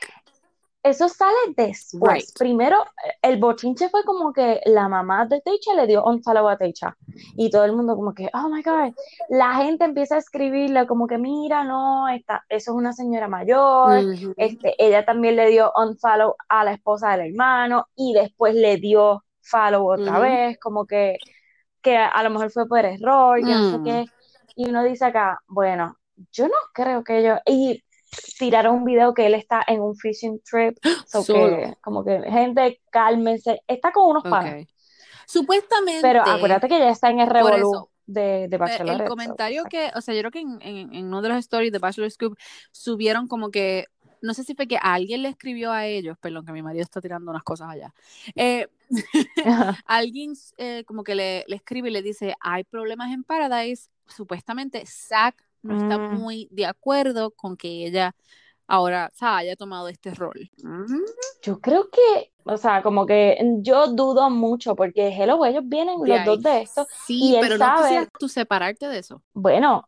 Speaker 2: Eso sale después.
Speaker 1: Right.
Speaker 2: Primero, el bochinche fue como que la mamá de Teicha le dio un follow a Teicha. Y todo el mundo como que, oh my God. La gente empieza a escribirle como que, mira, no, esta, eso es una señora mayor. Este, ella también le dio un follow a la esposa del hermano y después le dio follow otra vez, como que, que a lo mejor fue por error, que no sé
Speaker 1: Mm.
Speaker 2: qué. Y uno dice acá, bueno, yo no creo que ellos, y tiraron un video que él está en un fishing trip, so
Speaker 1: Solo.
Speaker 2: que, como que, gente, cálmense, está con unos panas,
Speaker 1: Ok. Supuestamente.
Speaker 2: pero acuérdate que ya está en el revolú de, de
Speaker 1: Pe-
Speaker 2: Bachelorette,
Speaker 1: El
Speaker 2: so,
Speaker 1: comentario que, o sea, yo creo que en, en- en uno de los stories de Bachelor Scoop subieron como que, no sé si fue que alguien le escribió a ellos, perdón, que mi marido está tirando unas cosas allá. Eh, <laughs> alguien eh, como que le, le escribe y le dice, hay problemas en Paradise. Supuestamente Zach no está
Speaker 2: Mm.
Speaker 1: muy de acuerdo con que ella ahora o sea, haya tomado este rol. Mm,
Speaker 2: Yo creo que, o sea, como que yo dudo mucho porque hello, ellos vienen
Speaker 1: de
Speaker 2: los
Speaker 1: ahí.
Speaker 2: dos de esto
Speaker 1: Sí,
Speaker 2: y él
Speaker 1: pero no
Speaker 2: sabe,
Speaker 1: quisieras tú separarte de eso.
Speaker 2: bueno,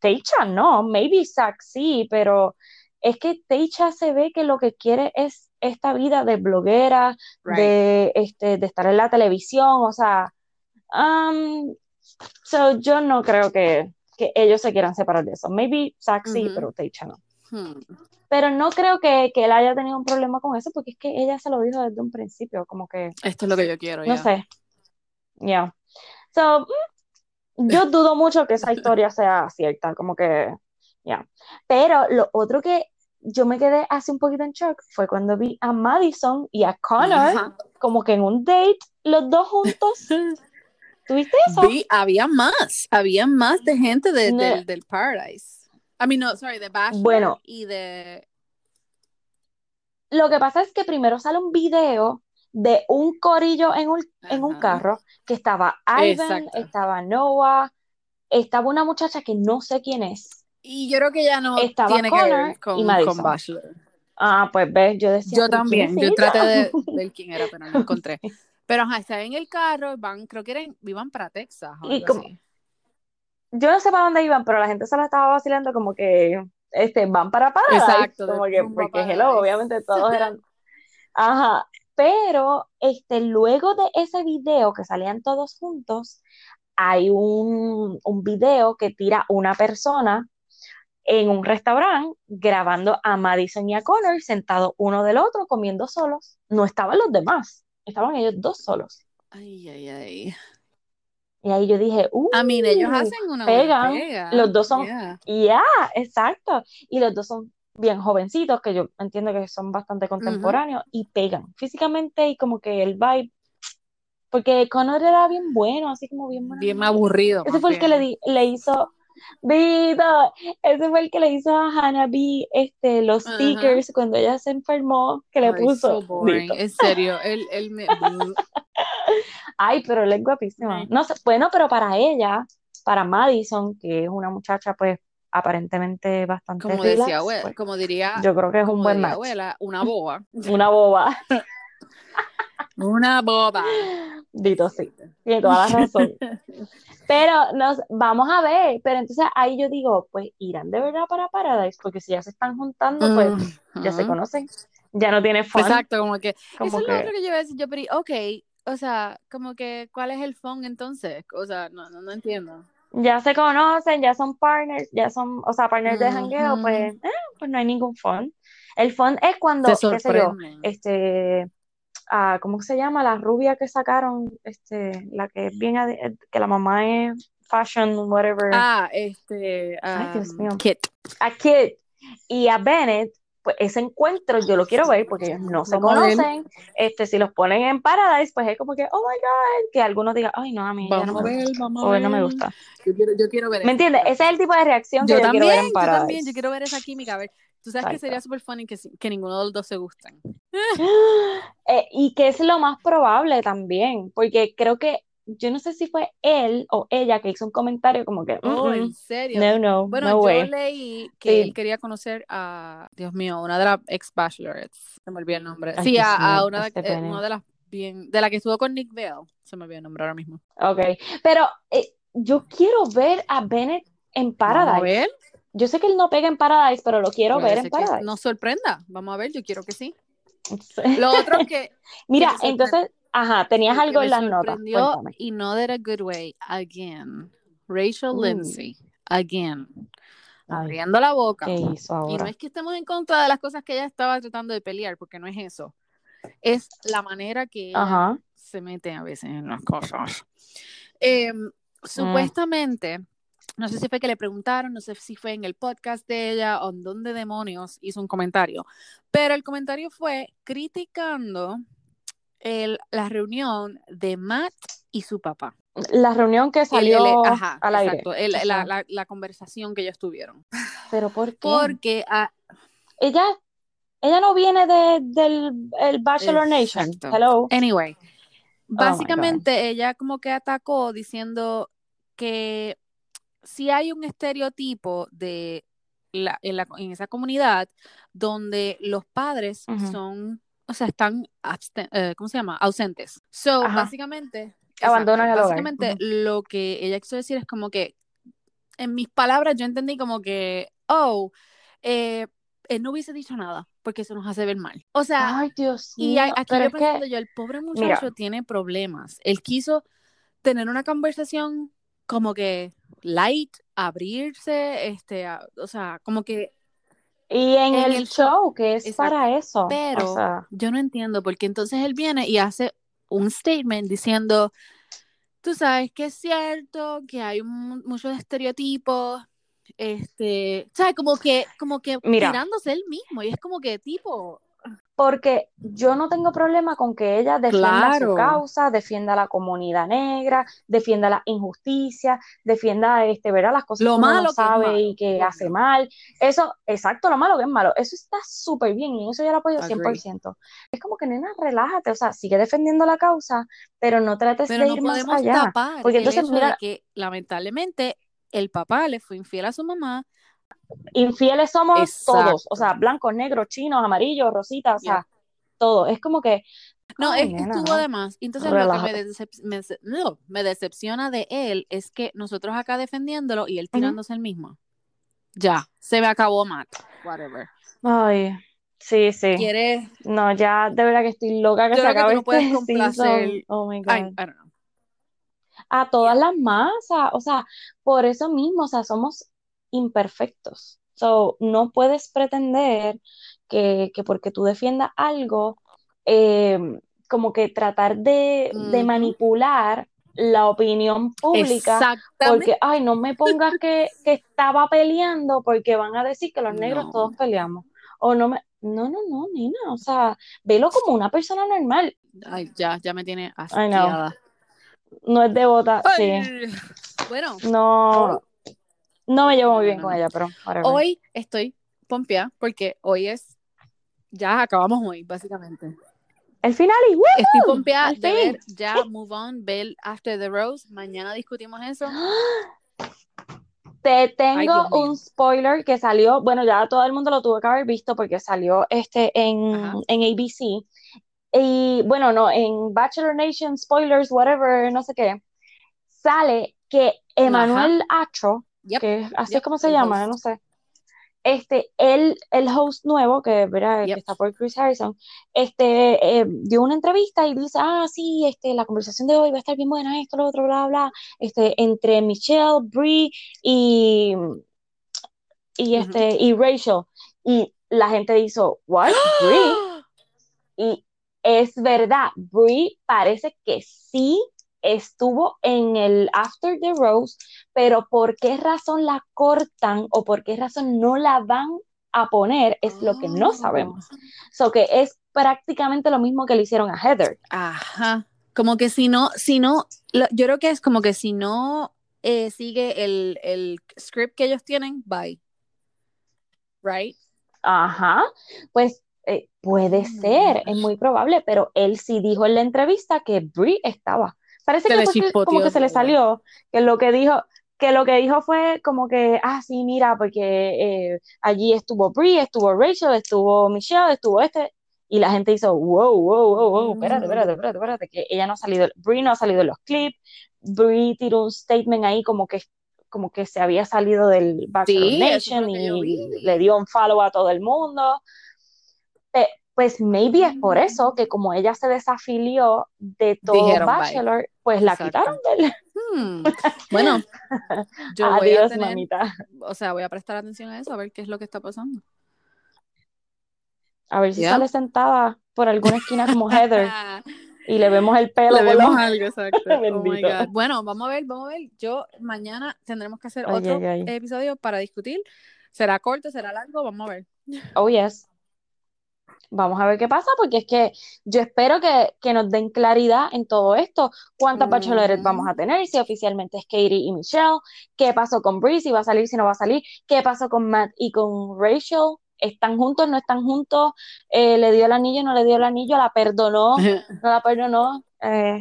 Speaker 2: Teicha no, maybe Zack sí, pero es que Teicha se ve que lo que quiere es esta vida de bloguera,
Speaker 1: Right.
Speaker 2: de, este, de estar en la televisión, o sea, um, so yo no creo que, que ellos se quieran separar de eso. Maybe Zack sí,
Speaker 1: Ujú.
Speaker 2: pero Teicha no.
Speaker 1: Hmm.
Speaker 2: Pero no creo que, que él haya tenido un problema con eso porque es que ella se lo dijo desde un principio, como que,
Speaker 1: Esto es lo que yo quiero
Speaker 2: no sé, ya. So, mm, yo <laughs> dudo mucho que esa historia sea cierta, como que, ya. Pero lo otro que yo me quedé así un poquito en shock fue cuando vi a Madison y a Connor
Speaker 1: Ajá.
Speaker 2: como que en un date, los dos juntos. <laughs> ¿Tuviste eso?
Speaker 1: Vi, había más, había más de gente de-
Speaker 2: No.
Speaker 1: del, del Paradise. I mean, no, sorry, de Bachelor
Speaker 2: Bueno.
Speaker 1: y de...
Speaker 2: Lo que pasa es que primero sale un video de un corillo en un, en un carro que estaba Ivan,
Speaker 1: Exacto.
Speaker 2: estaba Noah, estaba una muchacha que no sé quién es.
Speaker 1: Y yo creo que ya no
Speaker 2: Estaba
Speaker 1: tiene que
Speaker 2: Connor
Speaker 1: ver con,
Speaker 2: y Madison.
Speaker 1: con Bachelor.
Speaker 2: Ah, pues ves, yo decía,
Speaker 1: Yo
Speaker 2: "¿Pero quién
Speaker 1: también, yo
Speaker 2: ella?".
Speaker 1: traté de <laughs> ver quién era, pero no encontré. Pero ajá, está en el carro, van, creo que eran, iban para Texas o
Speaker 2: Y
Speaker 1: algo
Speaker 2: como-
Speaker 1: así.
Speaker 2: Yo no sé para dónde iban, pero la gente se la estaba vacilando como que este, van para Paradise.
Speaker 1: Exacto,
Speaker 2: como que, porque hello, obviamente todos eran. Ajá. Pero este, luego de ese video que salían todos juntos, hay un, un video que tira una persona en un restaurante grabando a Madison y a Connor sentados uno del otro comiendo solos. No estaban los demás, estaban ellos dos solos.
Speaker 1: Ay, ay, ay.
Speaker 2: Y ahí yo dije, uh,
Speaker 1: I mean, ellos hacen una
Speaker 2: pegan.
Speaker 1: pega.
Speaker 2: Los dos son-
Speaker 1: Yeah.
Speaker 2: Ya, exacto. Y los dos son bien jovencitos, que yo entiendo que son bastante contemporáneos y pegan físicamente y como que el vibe. Porque Connor era bien bueno, así como bien.
Speaker 1: Bien aburrido.
Speaker 2: Ese fue el que le,
Speaker 1: bien.
Speaker 2: le hizo. Vito, ese fue el que le hizo a Hannah B este, los
Speaker 1: Ajá.
Speaker 2: stickers cuando ella se enfermó, que le
Speaker 1: Ay,
Speaker 2: puso.
Speaker 1: so. En serio, él, él me... <laughs>
Speaker 2: Ay, pero él es guapísima. No sé, bueno, pero para ella, para Madison, que es una muchacha, pues, aparentemente bastante
Speaker 1: como
Speaker 2: relax,
Speaker 1: decía abuela,
Speaker 2: pues,
Speaker 1: como diría,
Speaker 2: yo creo que es un buen match.
Speaker 1: abuela, una <laughs> boba.
Speaker 2: Una boba. <laughs>
Speaker 1: Una boba.
Speaker 2: Dito, sí. Tiene toda la razón. <laughs> Pero nos vamos a ver. Pero entonces ahí yo digo, pues irán de verdad para Paradise, porque si ya se están juntando, pues ya se conocen. Ya no tiene fun.
Speaker 1: Exacto, como que
Speaker 2: Como
Speaker 1: eso es lo otro que yo iba a decir, yo pero ok, o sea, como que ¿cuál es el fun entonces? O sea, no, no, no entiendo.
Speaker 2: ya se conocen, ya son partners, ya son, o sea, partners de jangueo, pues, eh, pues no hay ningún fun. El fun es cuando, qué sé yo, este, ah, ¿cómo se llama? La rubia que sacaron, este, la que es bien, que la mamá es fashion, whatever.
Speaker 1: Ah, este.
Speaker 2: Ay, Dios
Speaker 1: um,
Speaker 2: mío.
Speaker 1: Kit.
Speaker 2: a Kit y a Bennett, pues ese encuentro yo lo quiero ver porque ellos no se
Speaker 1: Vamos a
Speaker 2: conocen. Este, si los ponen en Paradise, pues es como que, oh my God, que algunos digan, ay, no, a mí ya no
Speaker 1: a
Speaker 2: me
Speaker 1: ver,
Speaker 2: gusta.
Speaker 1: a
Speaker 2: O no me gusta.
Speaker 1: Yo quiero, yo quiero ver
Speaker 2: ¿Me entiendes? Ese es el tipo de reacción que
Speaker 1: Yo
Speaker 2: yo, quiero
Speaker 1: también,
Speaker 2: ver en
Speaker 1: yo
Speaker 2: Paradise.
Speaker 1: también, yo quiero ver esa química. A ver, tú sabes que sería súper funny que, ninguno de los dos se gustan. <gasps>
Speaker 2: Eh, y que es lo más probable también, porque creo que, yo no sé si fue él o ella que hizo un comentario como que,
Speaker 1: Oh,
Speaker 2: "Mm,
Speaker 1: en serio.
Speaker 2: no, no,
Speaker 1: Bueno,
Speaker 2: no
Speaker 1: yo
Speaker 2: way.
Speaker 1: leí que
Speaker 2: Sí.
Speaker 1: él quería conocer a, Dios mío, una de las ex bachelorettes. Se me olvidó el nombre.
Speaker 2: Ay,
Speaker 1: sí, a, a una, de-
Speaker 2: este
Speaker 1: eh, una de las bien, de la que estuvo con Nick Vale. Se me olvidó el nombre ahora mismo.
Speaker 2: Ok, pero eh, yo quiero ver a Bennett en
Speaker 1: a
Speaker 2: Paradise.
Speaker 1: ver.
Speaker 2: Yo sé que él no pega en Paradise, pero lo quiero
Speaker 1: Puede
Speaker 2: ver en
Speaker 1: que
Speaker 2: Paradise.
Speaker 1: nos sorprenda. Vamos a ver, yo quiero que sí.
Speaker 2: Sí.
Speaker 1: Lo otro que, <laughs>
Speaker 2: Mira,
Speaker 1: sorpre-
Speaker 2: entonces, ajá, tenías
Speaker 1: que
Speaker 2: algo en las notas. Cuéntame.
Speaker 1: y no that a good way. Again. Rachel
Speaker 2: Mm.
Speaker 1: Lindsay. Again.
Speaker 2: Ay,
Speaker 1: Abriendo la boca.
Speaker 2: ¿qué hizo
Speaker 1: Y no
Speaker 2: ahora?
Speaker 1: es que estemos en contra de las cosas que ella estaba tratando de pelear, porque no es eso. Es la manera que ella
Speaker 2: Ajá.
Speaker 1: se mete a veces en las cosas. Eh, supuestamente, no sé si fue que le preguntaron, no sé si fue en el podcast de ella o en dónde demonios hizo un comentario, pero el comentario fue criticando el- la reunión de Matt y su papá.
Speaker 2: La reunión que
Speaker 1: El-
Speaker 2: salió
Speaker 1: el- ajá,
Speaker 2: al aire.
Speaker 1: exacto, el- la, la- la conversación que ellos tuvieron.
Speaker 2: ¿pero por qué?
Speaker 1: Porque ah,
Speaker 2: Ella, ella no viene de, del el Bachelor Nation. Hello.
Speaker 1: Anyway,
Speaker 2: Oh
Speaker 1: básicamente ella como que atacó diciendo que si hay un estereotipo de la, en, la- en esa comunidad donde los padres son, o sea, están, absten- eh, ¿cómo se llama? Ausentes. So,
Speaker 2: Ajá.
Speaker 1: básicamente,
Speaker 2: Abandonan el
Speaker 1: básicamente lo que ella quiso decir es como que, en mis palabras, yo entendí como que, oh, eh, él no hubiese dicho nada porque eso nos hace ver mal. O sea,
Speaker 2: Ay, Dios
Speaker 1: y a- aquí yo pensando
Speaker 2: que,
Speaker 1: yo, el pobre
Speaker 2: mira.
Speaker 1: muchacho tiene problemas. Él quiso tener una conversación como que light, abrirse, este, a- o sea, como que,
Speaker 2: y en,
Speaker 1: en
Speaker 2: el,
Speaker 1: el
Speaker 2: show, que es
Speaker 1: exacto.
Speaker 2: para eso.
Speaker 1: pero
Speaker 2: O sea,
Speaker 1: yo no entiendo porque entonces él viene y hace un statement diciendo, tú sabes que es cierto que hay muchos estereotipos, este, ¿sabes? Como que, como que
Speaker 2: Mira.
Speaker 1: tirándose él mismo y es como que tipo,
Speaker 2: porque yo no tengo problema con que ella defienda
Speaker 1: Claro.
Speaker 2: su causa, defienda la comunidad negra, defienda la injusticia, defienda este, ¿verdad? las cosas
Speaker 1: Lo
Speaker 2: que
Speaker 1: malo
Speaker 2: no
Speaker 1: que
Speaker 2: sabe
Speaker 1: malo,
Speaker 2: y que hace mal. Eso, exacto, lo malo que es malo. Eso está súper bien y eso yo lo apoyo
Speaker 1: Agree.
Speaker 2: 100%. Es como que, nena, relájate, o sea, sigue defendiendo la causa, pero no trates
Speaker 1: Pero
Speaker 2: de
Speaker 1: no
Speaker 2: ir más allá.
Speaker 1: tapar
Speaker 2: Porque entonces, mira,
Speaker 1: que lamentablemente el papá le fue infiel a su mamá.
Speaker 2: Infieles somos todos, o sea, blancos, negros, chinos, amarillos, rositas, o sea, todo. Es como que,
Speaker 1: No,
Speaker 2: ay,
Speaker 1: es que
Speaker 2: nena,
Speaker 1: estuvo
Speaker 2: no,
Speaker 1: de más. Entonces lo que me,
Speaker 2: relájate.
Speaker 1: decep- me, dece- no, me decepciona de él es que nosotros acá defendiéndolo y él tirándose el mismo. Ya, se me acabó Matt. Whatever.
Speaker 2: Ay, sí, sí.
Speaker 1: ¿Quieres?
Speaker 2: No, ya de verdad que estoy loca que
Speaker 1: Yo
Speaker 2: se
Speaker 1: que
Speaker 2: acabe
Speaker 1: no puedes
Speaker 2: este <laughs>
Speaker 1: complacer.
Speaker 2: season. Oh my God.
Speaker 1: I don't know.
Speaker 2: A todas las masas, o sea, por eso mismo, o sea, somos imperfectos. So, no puedes pretender que, que porque tú defiendas algo, eh, como que tratar de, de manipular la opinión pública, porque, ay, no me pongas que, que estaba peleando porque van a decir que los negros
Speaker 1: No.
Speaker 2: todos peleamos. O no me, no, no, no, nena, o sea, velo como una persona normal.
Speaker 1: Ay, ya, ya me tiene asqueada.
Speaker 2: No es devota, sí.
Speaker 1: Bueno,
Speaker 2: No, no me llevo muy bien
Speaker 1: no,
Speaker 2: con ella, pero whatever.
Speaker 1: hoy estoy pompeada porque hoy es. Ya acabamos hoy, básicamente.
Speaker 2: El final y ¡woo!
Speaker 1: Estoy pompeada de
Speaker 2: fin.
Speaker 1: ver ya Move On, ver After the Rose. Mañana discutimos eso. <gasps>
Speaker 2: Te tengo un spoiler que salió, bueno, ya todo el mundo lo tuvo que haber visto porque salió este en,
Speaker 1: Ajá.
Speaker 2: en ABC. Y bueno, no, en Bachelor Nation, spoilers, whatever, no sé qué, sale que Emanuel Acho,
Speaker 1: Yep.
Speaker 2: que así
Speaker 1: Yep,
Speaker 2: es como se
Speaker 1: el
Speaker 2: llama,
Speaker 1: host.
Speaker 2: no sé. Este, él, el host nuevo, que, ¿verdad?
Speaker 1: Yep.
Speaker 2: que está por Chris Harrison, este, eh, dio una entrevista y dice, ah, sí, este, la conversación de hoy va a estar bien buena, esto, lo otro, bla, bla, este, entre Michelle, Brie y, y, este, y Rachel. Y la gente hizo, what, Brie? <gasps> Y es verdad, Brie parece que sí estuvo en el After the Rose, pero por qué razón la cortan o por qué razón no la van a poner es lo que no
Speaker 1: Oh.
Speaker 2: sabemos. So que es prácticamente lo mismo que le hicieron a Heather.
Speaker 1: Ajá. Como que si no, si no, lo- yo creo que es como que si no eh, sigue el, el script que ellos tienen, bye. Right?
Speaker 2: Ajá, pues eh, puede
Speaker 1: my
Speaker 2: ser, es muy probable, pero él sí dijo en la entrevista que Brie estaba. Parece
Speaker 1: Se
Speaker 2: que fue como que se le salió, que lo que dijo, que lo que dijo fue como que, ah, sí, mira, porque eh, allí estuvo Brie, estuvo Rachel, estuvo Michelle, estuvo este, y la gente hizo, wow, wow, wow, wow, espérate, espérate,
Speaker 1: Mm.
Speaker 2: espérate, espérate, que ella no ha salido, Brie no ha salido en los clips, Brie tiró un statement ahí como que como que se había salido del Bachelor
Speaker 1: Sí,
Speaker 2: Nation y le dio un follow a todo el mundo. Pues maybe es por eso que como ella se desafilió de todo
Speaker 1: Dijeron, bye.
Speaker 2: Bachelor, pues la
Speaker 1: Exacto.
Speaker 2: quitaron del...
Speaker 1: Hmm. Bueno, <laughs> yo voy a tener,
Speaker 2: mamita.
Speaker 1: o sea, voy a prestar atención a eso, a ver qué es lo que está pasando.
Speaker 2: A ver si sale sentada por alguna esquina como Heather <laughs> y le vemos el pelo.
Speaker 1: Le vemos algo, exacto. <laughs> Oh my
Speaker 2: Bendito.
Speaker 1: God. Bueno, vamos a ver, vamos a ver. Yo mañana tendremos que hacer
Speaker 2: Ay,
Speaker 1: otro
Speaker 2: ay, ay.
Speaker 1: episodio para discutir. ¿Será corto? ¿Será largo? Vamos a ver.
Speaker 2: Oh, yes. Vamos a ver qué pasa, porque es que yo espero que, que nos den claridad en todo esto. ¿Cuántas bachelorettes
Speaker 1: Ujú.
Speaker 2: vamos a tener? Si oficialmente es Katie y Michelle. ¿Qué pasó con Bree? Si va a salir, si no va a salir. ¿Qué pasó con Matt y con Rachel? ¿Están juntos? ¿No están juntos? Eh, ¿le dio el anillo? ¿No le dio el anillo? ¿La perdonó? <laughs> ¿No la perdonó? Eh,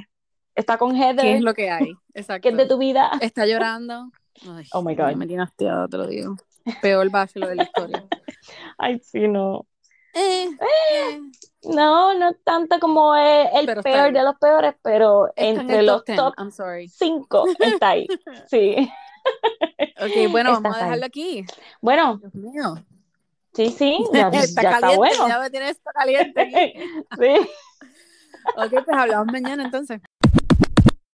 Speaker 2: ¿está con
Speaker 1: ¿Qué es
Speaker 2: Heather?
Speaker 1: lo que hay? Exacto. <laughs>
Speaker 2: ¿Qué es de tu vida?
Speaker 1: Está llorando. Ay,
Speaker 2: Oh my God.
Speaker 1: Me tiene hastiada, te lo digo. Peor bachelor de la historia. <laughs>
Speaker 2: Ay, sí, no.
Speaker 1: Eh, eh,
Speaker 2: No, no tanto como eh, el
Speaker 1: Pero está
Speaker 2: peor de los peores, pero
Speaker 1: está en
Speaker 2: entre los
Speaker 1: top 10.
Speaker 2: top
Speaker 1: I'm sorry.
Speaker 2: cinco está ahí. <laughs> Sí.
Speaker 1: Ok, bueno, vamos a
Speaker 2: ahí.
Speaker 1: dejarlo aquí.
Speaker 2: Bueno,
Speaker 1: Dios mío.
Speaker 2: sí, sí, ya, <laughs> ya
Speaker 1: está
Speaker 2: está
Speaker 1: caliente,
Speaker 2: bueno.
Speaker 1: ya me tiene esto caliente. <laughs>
Speaker 2: Sí.
Speaker 1: Ok, pues hablamos mañana entonces.